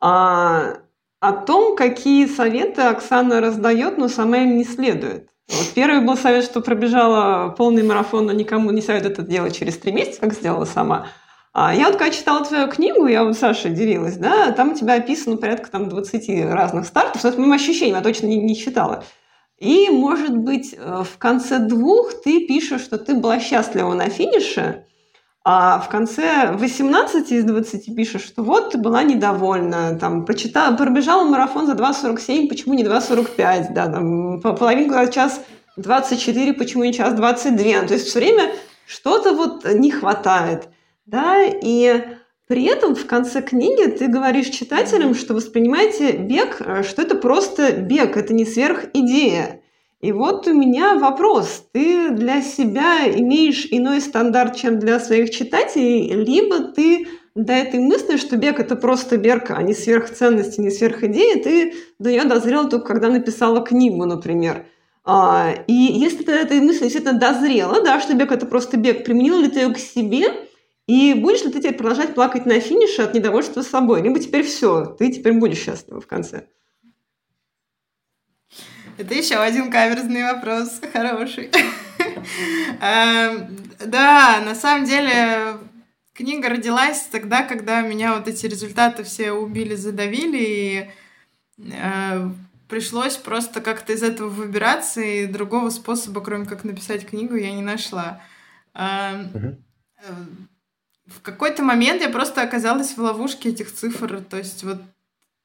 а, о том, какие советы Оксана раздает, но сама им не следует. Вот первый был совет, что пробежала полный марафон, но никому не советует это делать через три месяца, как сделала сама. А я вот когда читала твою книгу, я вот Саша делилась, да, там у тебя описано порядка там 20 разных стартов, это моим ощущением, я точно не, не считала. И, может быть, э, в конце двух ты пишешь, что ты была счастлива на финише, а в конце 18 из 20 пишешь, что вот ты была недовольна, там, прочитала, пробежала марафон за 2.47, почему не 2.45, да, там, половинку за час 24, почему не час 22. То есть все время что-то вот не хватает, да, и при этом в конце книги ты говоришь читателям, что воспринимайте бег, э, что это просто бег, это не сверхидея. И вот у меня вопрос. Ты для себя имеешь иной стандарт, чем для своих читателей, либо ты до этой мысли, что бег это просто бег, а не сверхценности, не сверхидея, ты до нее дозрел только когда написала книгу, например. А, и если ты этой мысли действительно дозрела, да, что бег это просто бег, применил ли ты ее к себе, и будешь ли ты теперь продолжать плакать на финише от недовольства собой, либо теперь все, ты теперь будешь счастлива в конце. Это еще один каверзный вопрос, хороший. [LAUGHS] Эм, да, на самом деле книга родилась тогда, когда меня вот эти результаты все убили, задавили, и э, пришлось просто как-то из этого выбираться, и другого способа, кроме как написать книгу, я не нашла. В какой-то момент я просто оказалась в ловушке этих цифр, то есть вот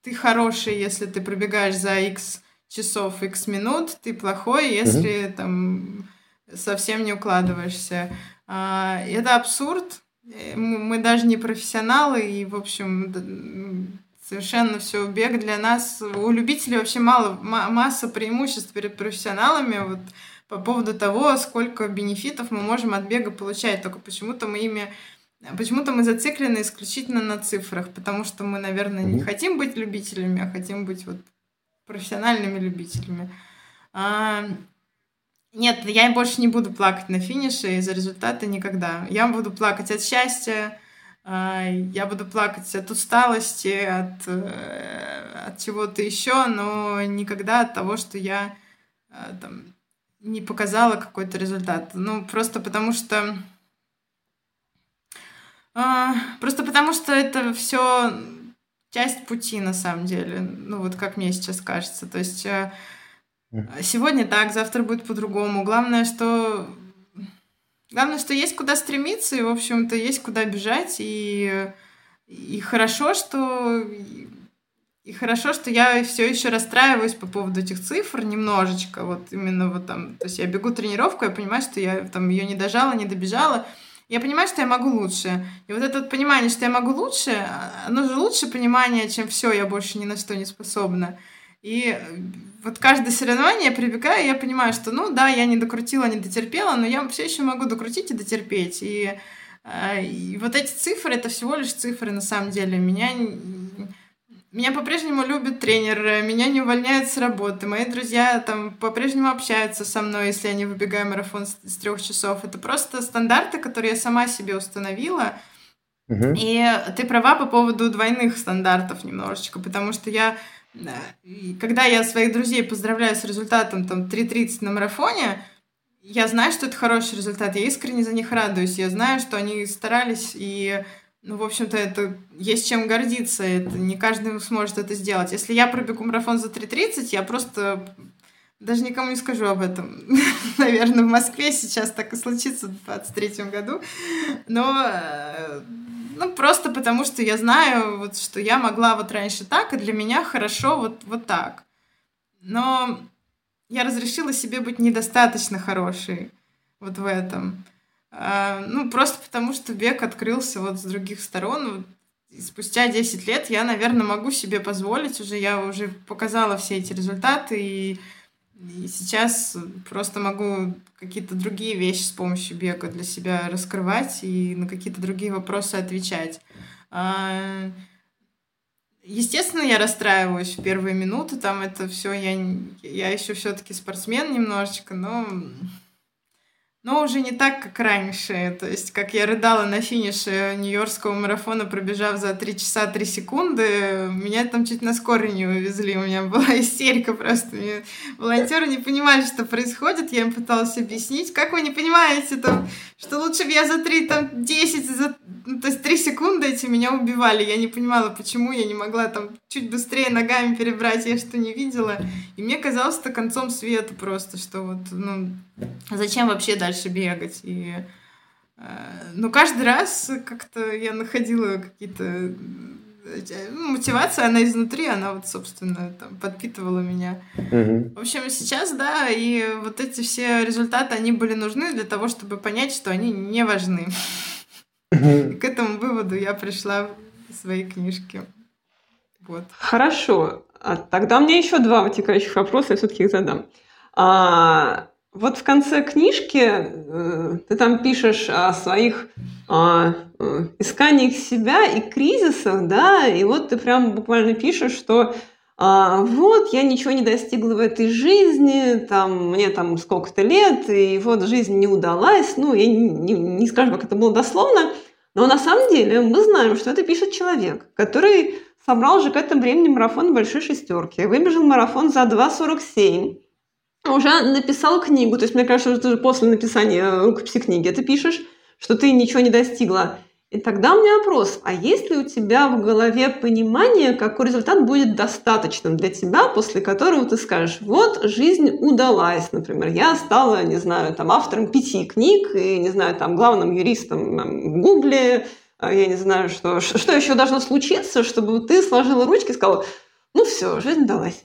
ты хороший, если ты пробегаешь за X часов x минут, ты плохой, если угу. там совсем не укладываешься. А, это абсурд. Э, мы даже не профессионалы, и, в общем, совершенно все бег для нас. У любителей вообще мало, масса преимуществ перед профессионалами. Вот по поводу того, сколько бенефитов мы можем от бега получать. Только почему-то мы ими Почему-то мы зациклены исключительно на цифрах, потому что мы, наверное, не хотим быть любителями, а хотим быть вот профессиональными любителями. А, нет, я больше не буду плакать на финише из-за результата никогда. Я буду плакать от счастья, а, я буду плакать от усталости, от, э, от чего-то еще, но никогда от того, что я а, там, не показала какой-то результат. Ну, просто потому что А, просто потому что это все часть пути на самом деле. Ну вот как мне сейчас кажется. То есть э, сегодня так, завтра будет по-другому. Главное, что главное, что есть куда стремиться и в общем-то есть куда бежать и и хорошо, что и хорошо, что я все еще расстраиваюсь по поводу этих цифр немножечко. Вот именно вот там, то есть я бегу тренировку, я понимаю, что я там ее не дожала, не добежала. Я понимаю, что я могу лучше. И вот это вот понимание, что я могу лучше, а, оно же лучше понимание, чем все, я больше ни на что не способна. И вот каждое соревнование я прибегаю, и я понимаю, что, ну да, я не докрутила, не дотерпела, но я все еще могу докрутить и дотерпеть. И, а, и вот эти цифры, это всего лишь цифры на самом деле. Меня меня по-прежнему любит тренер, меня не увольняют с работы, мои друзья там по-прежнему общаются со мной, если я не выбегаю марафон с, с трех часов. Это просто стандарты, которые я сама себе установила. Угу. И ты права по поводу двойных стандартов немножечко, потому что я, когда я своих друзей поздравляю с результатом там 3.30 на марафоне, я знаю, что это хороший результат, я искренне за них радуюсь, я знаю, что они старались и ну, в общем-то, это есть чем гордиться. Это не каждый сможет это сделать. Если я пробегу марафон за 3.30, я просто даже никому не скажу об этом. [LAUGHS] Наверное, в Москве сейчас так и случится в 23 году. Но э, ну, просто потому, что я знаю, вот, что я могла вот раньше так, и для меня хорошо вот, вот так. Но я разрешила себе быть недостаточно хорошей вот в этом. А, ну, просто потому что бег открылся вот с других сторон. Спустя 10 лет я, наверное, могу себе позволить уже, я уже показала все эти результаты, и, и сейчас просто могу какие-то другие вещи с помощью бега для себя раскрывать и на какие-то другие вопросы отвечать. А, естественно, я расстраиваюсь в первые минуты, там это все, я, я еще все-таки спортсмен немножечко, но но уже не так, как раньше. То есть, как я рыдала на финише Нью-Йоркского марафона, пробежав за 3 часа 3 секунды, меня там чуть на скорой не увезли. У меня была [LAUGHS] истерика просто. Мне волонтеры не понимали, что происходит. Я им пыталась объяснить. Как вы не понимаете, там, что лучше бы я за 3, там, 10, за... Ну, то есть 3 секунды эти меня убивали. Я не понимала, почему я не могла там чуть быстрее ногами перебрать, я что не видела. И мне казалось это концом света просто, что вот, ну, зачем вообще дальше бегать? И, э, ну, каждый раз как-то я находила какие-то э, ну, мотивация, она изнутри, она вот, собственно, там, подпитывала меня. Угу. В общем, сейчас, да, и вот эти все результаты, они были нужны для того, чтобы понять, что они не важны. И к этому выводу я пришла в своей книжке. Вот. Хорошо. А тогда у меня еще два вытекающих вопроса, я все-таки их задам. А, вот в конце книжки э, ты там пишешь о своих э, исканиях себя и кризисах, да, и вот ты прям буквально пишешь, что а, вот, я ничего не достигла в этой жизни, там, мне там сколько-то лет, и вот жизнь не удалась. Ну, я не, не, не скажу, как это было дословно, но на самом деле мы знаем, что это пишет человек, который собрал уже к этому времени марафон большой шестерки, выбежал марафон за 2.47, уже написал книгу, то есть мне кажется, что ты после написания рукописи книги ты пишешь, что ты ничего не достигла. И тогда у меня вопрос, а есть ли у тебя в голове понимание, какой результат будет достаточным для тебя, после которого ты скажешь, вот, жизнь удалась, например, я стала, не знаю, там, автором пяти книг, и, не знаю, там, главным юристом в Гугле, а, я не знаю, что, что еще должно случиться, чтобы ты сложила ручки и сказала, ну все, жизнь удалась.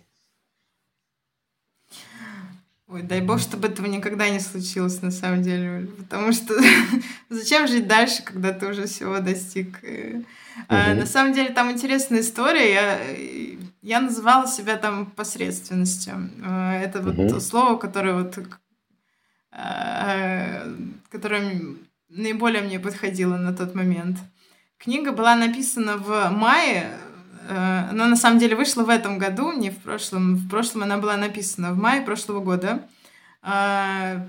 Ой, дай бог, чтобы этого никогда не случилось, на самом деле. Потому что [LAUGHS] зачем жить дальше, когда ты уже всего достиг? Угу. А, на самом деле там интересная история. Я, я называла себя там посредственностью. А, это угу. вот то слово, которое вот а, которое наиболее мне подходило на тот момент. Книга была написана в мае Э, она на самом деле вышла в этом году, не в прошлом. В прошлом она была написана в мае прошлого года. Э,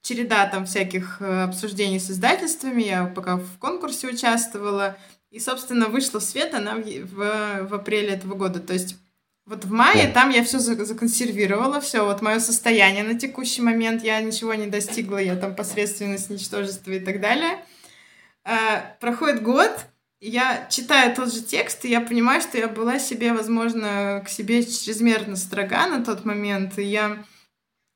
череда там всяких э, обсуждений с издательствами. Я пока в конкурсе участвовала. И, собственно, вышла в свет она в, в, в апреле этого года. То есть вот в мае там я все законсервировала, все, вот мое состояние на текущий момент, я ничего не достигла, я там посредственность, ничтожество и так далее. проходит год, я читаю тот же текст, и я понимаю, что я была себе, возможно, к себе чрезмерно строга на тот момент, и я,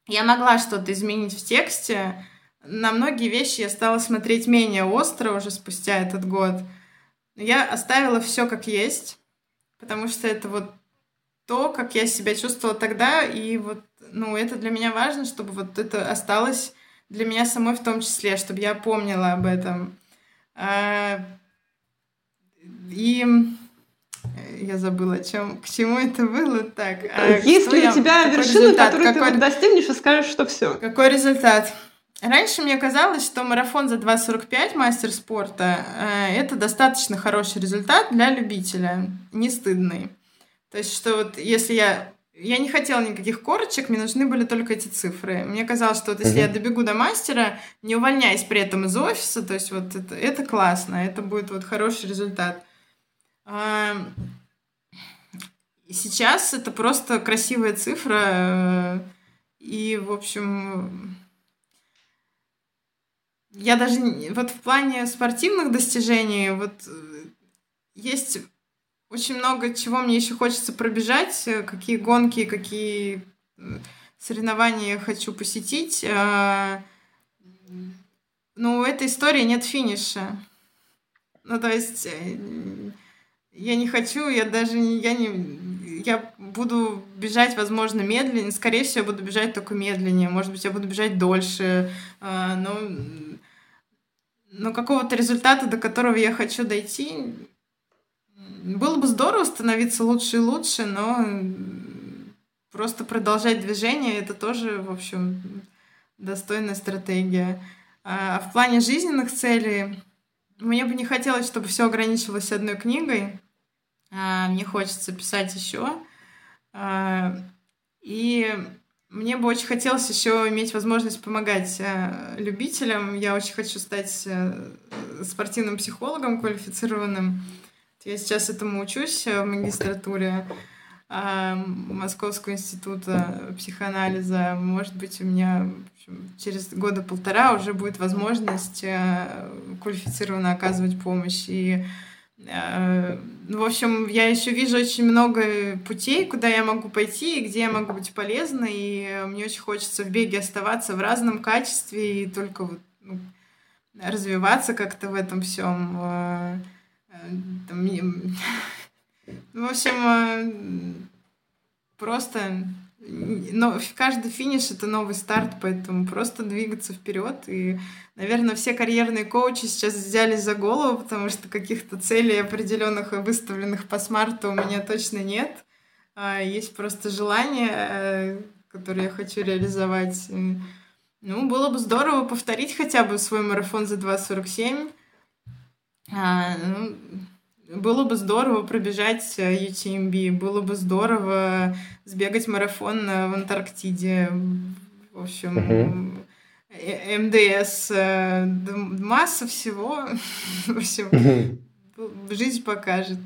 я могла что-то изменить в тексте. На многие вещи я стала смотреть менее остро уже спустя этот год. Я оставила все как есть, потому что это вот то, как я себя чувствовала тогда, и вот, ну, это для меня важно, чтобы вот это осталось для меня самой в том числе, чтобы я помнила об этом. И я забыла, чем, к чему это было. Так, а Есть ли у тебя вершина, которую какой... ты достигнешь и скажешь, что все? Какой результат? Раньше мне казалось, что марафон за 2.45 мастер спорта э, это достаточно хороший результат для любителя, не стыдный. То есть, что вот если я... Я не хотела никаких корочек, мне нужны были только эти цифры. Мне казалось, что вот если uh-huh. я добегу до мастера, не увольняясь при этом из офиса, то есть вот это, это классно, это будет вот хороший результат. А, сейчас это просто красивая цифра, э, и, в общем, я даже вот в плане спортивных достижений вот э, есть очень много чего мне еще хочется пробежать, э, какие гонки, какие соревнования хочу посетить. А, но у этой истории нет финиша. Ну, то есть э, я не хочу, я даже не, я не, я буду бежать, возможно, медленнее, скорее всего, я буду бежать только медленнее, может быть, я буду бежать дольше, но, но какого-то результата, до которого я хочу дойти, было бы здорово становиться лучше и лучше, но просто продолжать движение это тоже, в общем, достойная стратегия. А в плане жизненных целей мне бы не хотелось, чтобы все ограничивалось одной книгой. А мне хочется писать еще. А, и мне бы очень хотелось еще иметь возможность помогать э, любителям. Я очень хочу стать э, спортивным психологом квалифицированным. Я сейчас этому учусь в магистратуре а, Московского института психоанализа. Может быть, у меня через года полтора уже будет возможность э, квалифицированно оказывать помощь. И, э, ну, в общем, я еще вижу очень много путей, куда я могу пойти и где я могу быть полезна. И мне очень хочется в беге оставаться в разном качестве и только вот, ну, развиваться как-то в этом всем э, там, [LAUGHS] в общем, э, просто но каждый финиш это новый старт, поэтому просто двигаться вперед. И, наверное, все карьерные коучи сейчас взялись за голову, потому что каких-то целей определенных выставленных по смарту у меня точно нет. А, есть просто желание, э, которое я хочу реализовать. Ну, было бы здорово повторить хотя бы свой марафон за 2.47. А, ну, было бы здорово пробежать UTMB, было бы здорово сбегать марафон в Антарктиде. В общем, uh-huh. МДС, масса всего. [LAUGHS] В общем, жизнь покажет.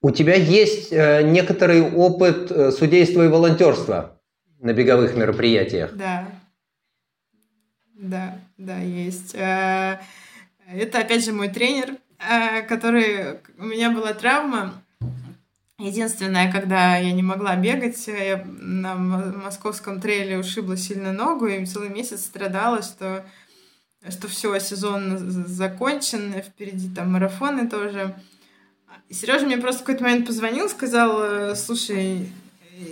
У тебя есть э, некоторый опыт э, судейства и волонтерства на беговых мероприятиях. Да. Да, да, есть. Э, это, опять же, мой тренер, э, который... У меня была травма. Единственное, когда я не могла бегать, я на московском трейле ушибла сильно ногу, и целый месяц страдала, что, что все, сезон закончен, впереди там марафоны тоже. Сережа мне просто в какой-то момент позвонил, сказал, слушай,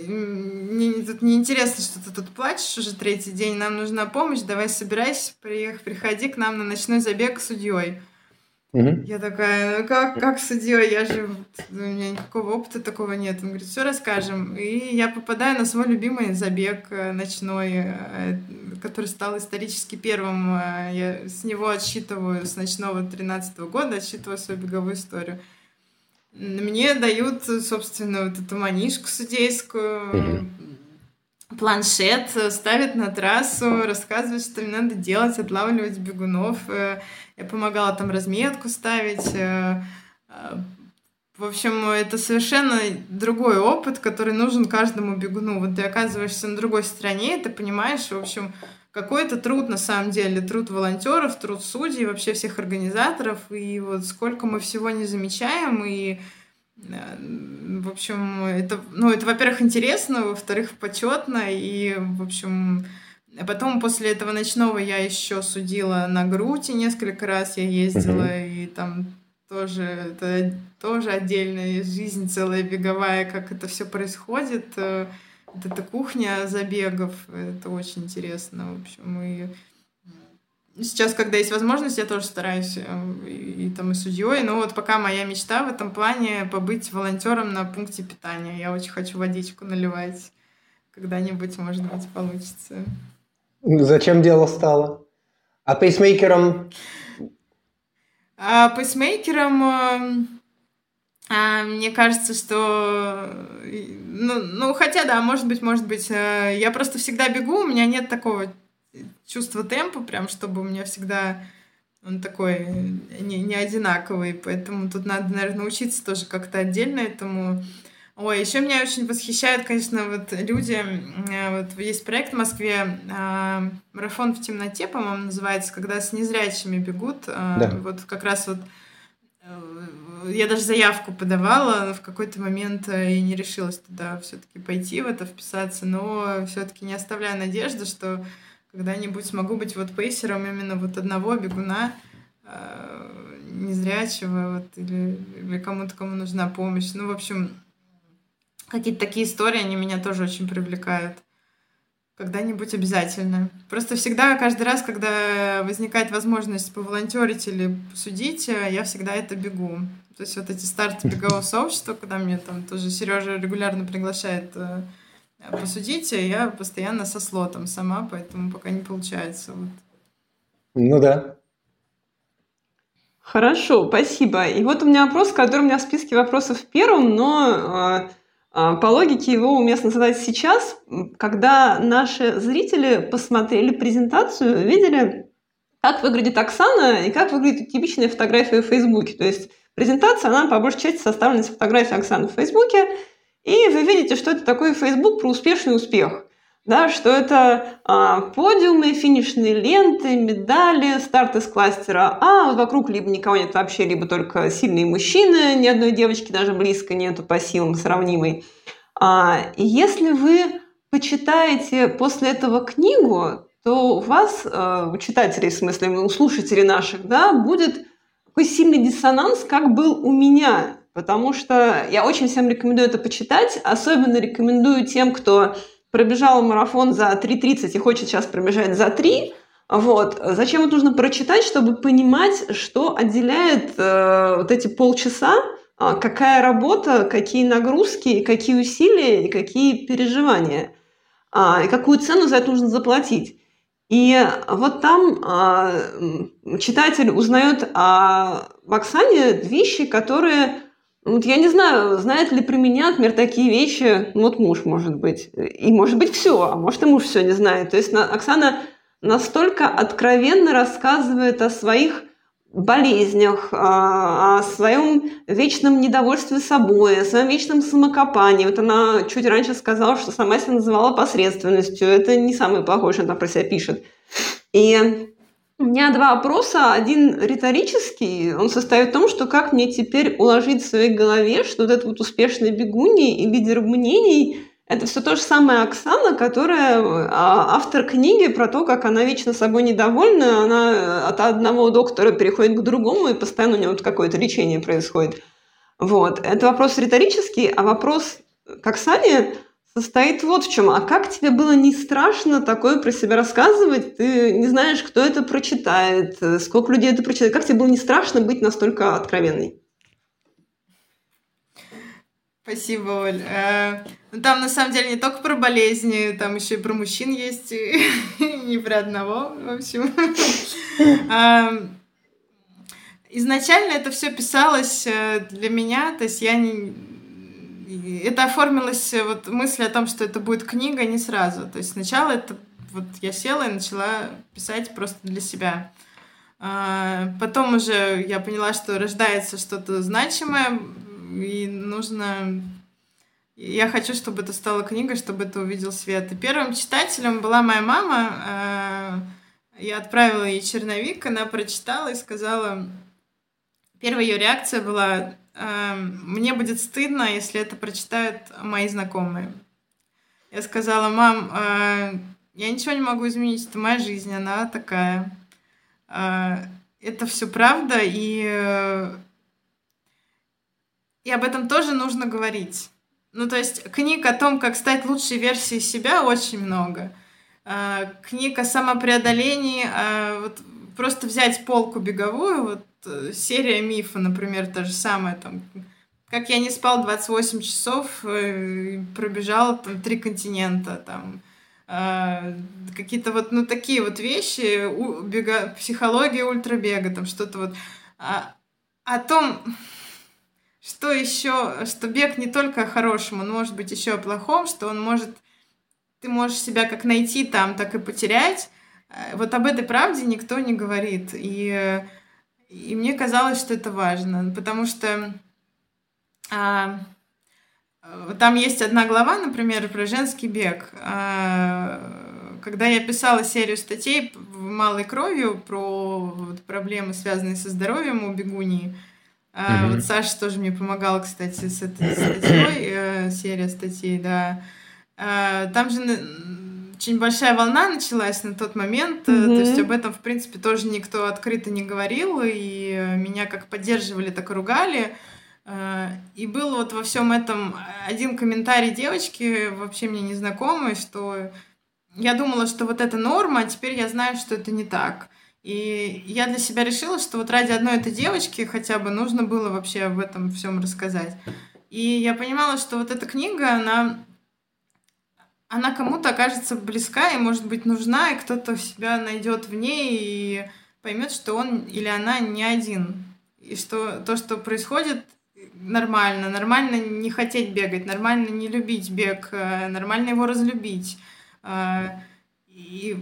мне тут неинтересно, что ты тут плачешь уже третий день, нам нужна помощь, давай собирайся, приехай, приходи к нам на ночной забег с судьей. Угу. Я такая, ну как, как судьей, я же, у меня никакого опыта такого нет. Он говорит, все расскажем. И я попадаю на свой любимый забег э, ночной, э, который стал исторически первым. Э, я с него отсчитываю, с ночного 13 года отсчитываю свою беговую историю. Мне дают, собственно, вот эту манишку судейскую, угу. планшет, ставят на трассу, рассказывают, что мне надо делать, отлавливать бегунов. Э, я помогала там разметку ставить. Э, э, в общем, это совершенно другой опыт, который нужен каждому бегуну. Вот ты оказываешься на другой стороне, ты понимаешь, в общем, какой это труд на самом деле, труд волонтеров, труд судей, вообще всех организаторов, и вот сколько мы всего не замечаем, и э, в общем, это, ну, это, во-первых, интересно, во-вторых, почетно, и, в общем, потом после этого ночного я еще судила на Груте несколько раз, я ездила, uh-huh. и там тоже, это тоже отдельная жизнь целая беговая, как это все происходит. Вот эта кухня забегов, это очень интересно, в общем, и Сейчас, когда есть возможность, я тоже стараюсь э, и, и там и судьей. Но вот пока моя мечта в этом плане побыть волонтером на пункте питания. Я очень хочу водичку наливать. Когда-нибудь, может быть, получится. Зачем дело стало? А пейсмейкером? А пейсмейкером, эм, а, мне кажется, что... Ну, ну, хотя, да, может быть, может быть. Э, я просто всегда бегу, у меня нет такого чувства темпа, прям, чтобы у меня всегда он такой не, не одинаковый, поэтому тут надо, наверное, научиться тоже как-то отдельно этому Ой, еще меня очень восхищают, конечно, вот люди. Э, вот есть проект в Москве э, «Марафон в темноте», по-моему, называется, когда с незрячими бегут. Э, да. Вот как раз вот я даже заявку подавала, в какой-то момент и не решилась туда все-таки пойти в это вписаться, но все-таки не оставляю надежды, что когда-нибудь смогу быть вот пейсером именно вот одного бегуна незрячего вот, или, или кому-то, кому нужна помощь. Ну, в общем, Какие-то такие истории, они меня тоже очень привлекают. Когда-нибудь обязательно. Просто всегда, каждый раз, когда возникает возможность поволонтерить или посудить, я всегда это бегу. То есть вот эти старты [LAUGHS] бегового сообщества, когда мне там тоже Сережа регулярно приглашает э, посудить, я постоянно со слотом сама, поэтому пока не получается. Вот. Ну да. Хорошо, спасибо. И вот у меня вопрос, который у меня в списке вопросов первым, но э, по логике его уместно задать сейчас, когда наши зрители посмотрели презентацию, видели, как выглядит Оксана и как выглядит типичная фотография в Фейсбуке. То есть презентация, она по большей части составлена из фотографий Оксаны в Фейсбуке, и вы видите, что это такой Фейсбук про успешный успех да, что это а, подиумы, финишные ленты, медали, старт из кластера А, вокруг либо никого нет вообще, либо только сильные мужчины, ни одной девочки даже близко нету по силам сравнимой. А, и если вы почитаете после этого книгу, то у вас, а, у читателей, в смысле, у слушателей наших, да, будет такой сильный диссонанс, как был у меня. Потому что я очень всем рекомендую это почитать, особенно рекомендую тем, кто пробежал марафон за 3.30 и хочет сейчас пробежать за 3, вот. Зачем это нужно прочитать, чтобы понимать, что отделяет э, вот эти полчаса, э, какая работа, какие нагрузки, какие усилия и какие переживания, э, и какую цену за это нужно заплатить. И вот там э, читатель узнает о Оксане вещи, которые вот я не знаю, знает ли про меня, например, такие вещи, ну, вот муж, может быть. И может быть все, а может и муж все не знает. То есть Оксана настолько откровенно рассказывает о своих болезнях, а, о своем вечном недовольстве собой, о своем вечном самокопании. Вот она чуть раньше сказала, что сама себя называла посредственностью. Это не самое плохое, что она про себя пишет. И у меня два вопроса. Один риторический. Он состоит в том, что как мне теперь уложить в своей голове, что вот этот вот успешный бегуни и лидер мнений – это все то же самое Оксана, которая а, автор книги про то, как она вечно собой недовольна, она от одного доктора переходит к другому, и постоянно у нее вот какое-то лечение происходит. Вот. Это вопрос риторический, а вопрос к Оксане – состоит вот в чем. А как тебе было не страшно такое про себя рассказывать? Ты не знаешь, кто это прочитает, сколько людей это прочитает. Как тебе было не страшно быть настолько откровенной? Спасибо, Оль. Э, ну, там на самом деле не только про болезни, там еще и про мужчин есть, не [LAUGHS] про одного, в общем. [LAUGHS] Изначально это все писалось э, для меня, то есть я не, это оформилось э, вот мысль о том, что это будет книга не сразу. То есть сначала это вот я села и начала писать просто для себя. А, потом уже я поняла, что рождается что-то значимое, и нужно я хочу, чтобы это стала книга, чтобы это увидел свет. И первым читателем была моя мама. Э, я отправила ей черновик, она прочитала и сказала... Первая ее реакция была, мне будет стыдно, если это прочитают мои знакомые. Я сказала, мам, э, я ничего не могу изменить, это моя жизнь, она такая. Это все правда, и, и об этом тоже нужно говорить. Ну, то есть книг о том, как стать лучшей версией себя, очень много. Книг о самопреодолении, вот просто взять полку беговую, вот э, серия мифа, например, та же самая, там, как я не спал 28 часов, э, пробежал там три континента, там, а, какие-то вот, ну, такие вот вещи, бега, психология ультрабега, там, что-то вот, о том, что еще, что бег не только о хорошем, он может быть еще о плохом, что он может, ты можешь себя как найти там, так и потерять. Э, вот об этой правде никто не говорит. И, и мне казалось, что это важно, потому что а, там есть одна глава, например, про женский бег. А, когда я писала серию статей в малой кровью про вот, проблемы, связанные со здоровьем у бегуньи, а, Вот Саша тоже мне помогала, кстати, с этой статьей, э, серия статей, да. А, там же очень большая волна началась на тот момент, mm-hmm. то есть об этом, в принципе, тоже никто открыто не говорил, и меня как поддерживали, так и ругали. А, и был вот во всем этом один комментарий девочки, вообще мне незнакомый, что я думала, что вот это норма, а теперь я знаю, что это не так. И я для себя решила, что вот ради одной этой девочки хотя бы нужно было вообще об этом всем рассказать. И я понимала, что вот эта книга, она, она кому-то окажется близка и, может быть, нужна, и кто-то себя найдет в ней и поймет, что он или она не один. И что то, что происходит, нормально. Нормально не хотеть бегать, нормально не любить бег, э, нормально его разлюбить. Э, и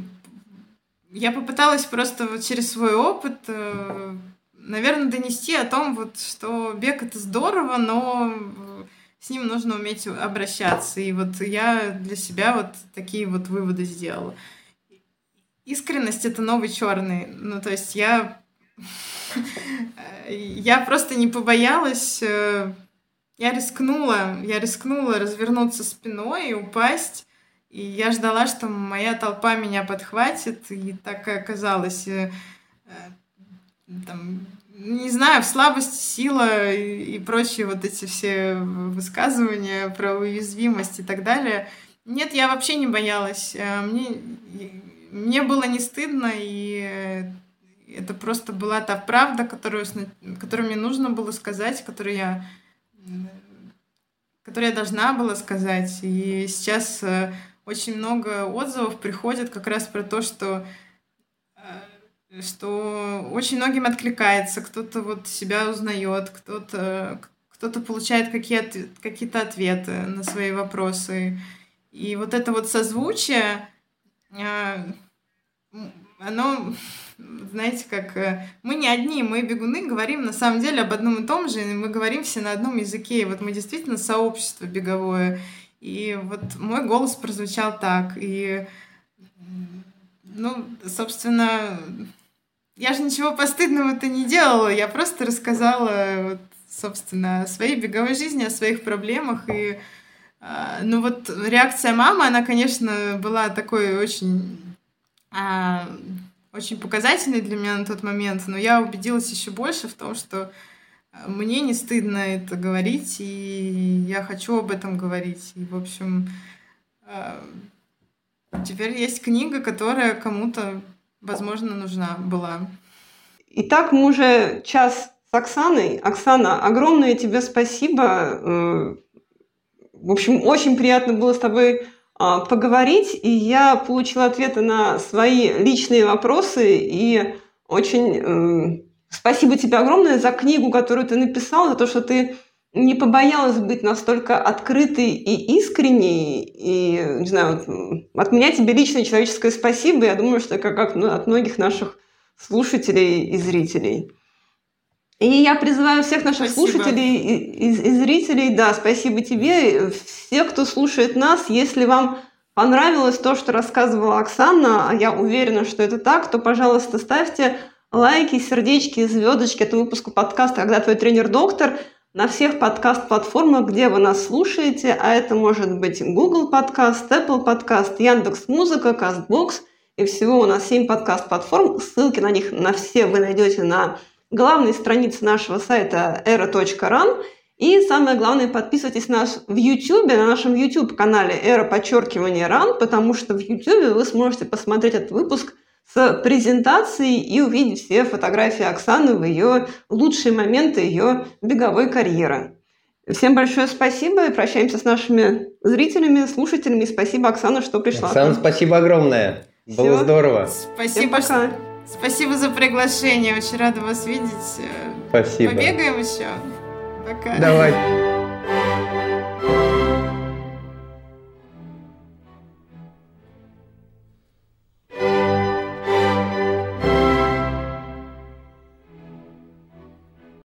я попыталась просто вот через свой опыт, э, наверное, донести о том, вот, что бег это здорово, но с ним нужно уметь обращаться. И вот я для себя вот такие вот выводы сделала. Искренность это новый черный. Ну, то есть я [LAUGHS] я просто не побоялась, э, я рискнула, я рискнула развернуться спиной и упасть, и я ждала, что моя толпа меня подхватит, и так и оказалось. Э, э, там, не знаю, в слабости, сила и, прочие вот эти все высказывания про уязвимость и так далее. Нет, я вообще не боялась. Э, мне, мне было не стыдно, и это просто была та правда, которую, которую мне нужно было сказать, которую я которую я должна была сказать. И сейчас очень много отзывов приходит как раз про то, что э, что очень многим откликается, кто-то вот себя узнает, кто-то кто-то получает какие-то какие ответы на свои вопросы. И вот это вот созвучие, э, оно, знаете, как э, мы не одни, мы бегуны говорим на самом деле об одном и том же, мы говорим все на одном языке. И вот мы действительно сообщество беговое. И вот мой голос прозвучал так. И, ну, собственно, я же ничего постыдного-то не делала. Я просто рассказала, вот, собственно, о своей беговой жизни, о своих проблемах. И, а, ну, вот реакция мамы, она, конечно, была такой очень а, очень показательной для меня на тот момент, но я убедилась еще больше в том, что мне не стыдно это говорить, и я хочу об этом говорить. И, в общем, э, теперь есть книга, которая кому-то, возможно, нужна была. Итак, мы уже час с Оксаной. Оксана, огромное тебе спасибо. Э, в общем, очень приятно было с тобой а, поговорить, и я получила ответы на свои личные вопросы, и очень э, Спасибо тебе огромное за книгу, которую ты написал, за то, что ты не побоялась быть настолько открытой и искренней. И, не знаю, от меня тебе личное человеческое спасибо. Я думаю, что как, как ну, от многих наших слушателей и зрителей. И я призываю всех наших Спасибо. слушателей и, и- и зрителей, да, спасибо тебе, все, кто слушает нас, если вам понравилось то, что рассказывала Оксана, а я уверена, что это так, то, пожалуйста, ставьте лайки, сердечки, звездочки этому выпуску подкаста «Когда твой тренер доктор» на всех подкаст-платформах, где вы нас слушаете, а это может быть Google подкаст, Apple подкаст, Яндекс Музыка, Castbox, и всего у нас 7 подкаст-платформ. Ссылки на них на все вы найдете на главной странице нашего сайта era.ran. И самое главное, подписывайтесь на нас в YouTube, на нашем YouTube-канале «Эра подчеркивание РАН», потому что в YouTube вы сможете посмотреть этот выпуск с презентацией и увидеть все фотографии Оксаны в ее лучшие моменты ее беговой карьеры. Всем большое спасибо и прощаемся с нашими зрителями, слушателями. Спасибо, Оксана, что пришла. Оксана, спасибо огромное. Было Всё. здорово. Всем Спасибо, пока. что- спасибо за приглашение. Очень рада вас видеть. Э, Спасибо. Побегаем еще. Пока. Давай.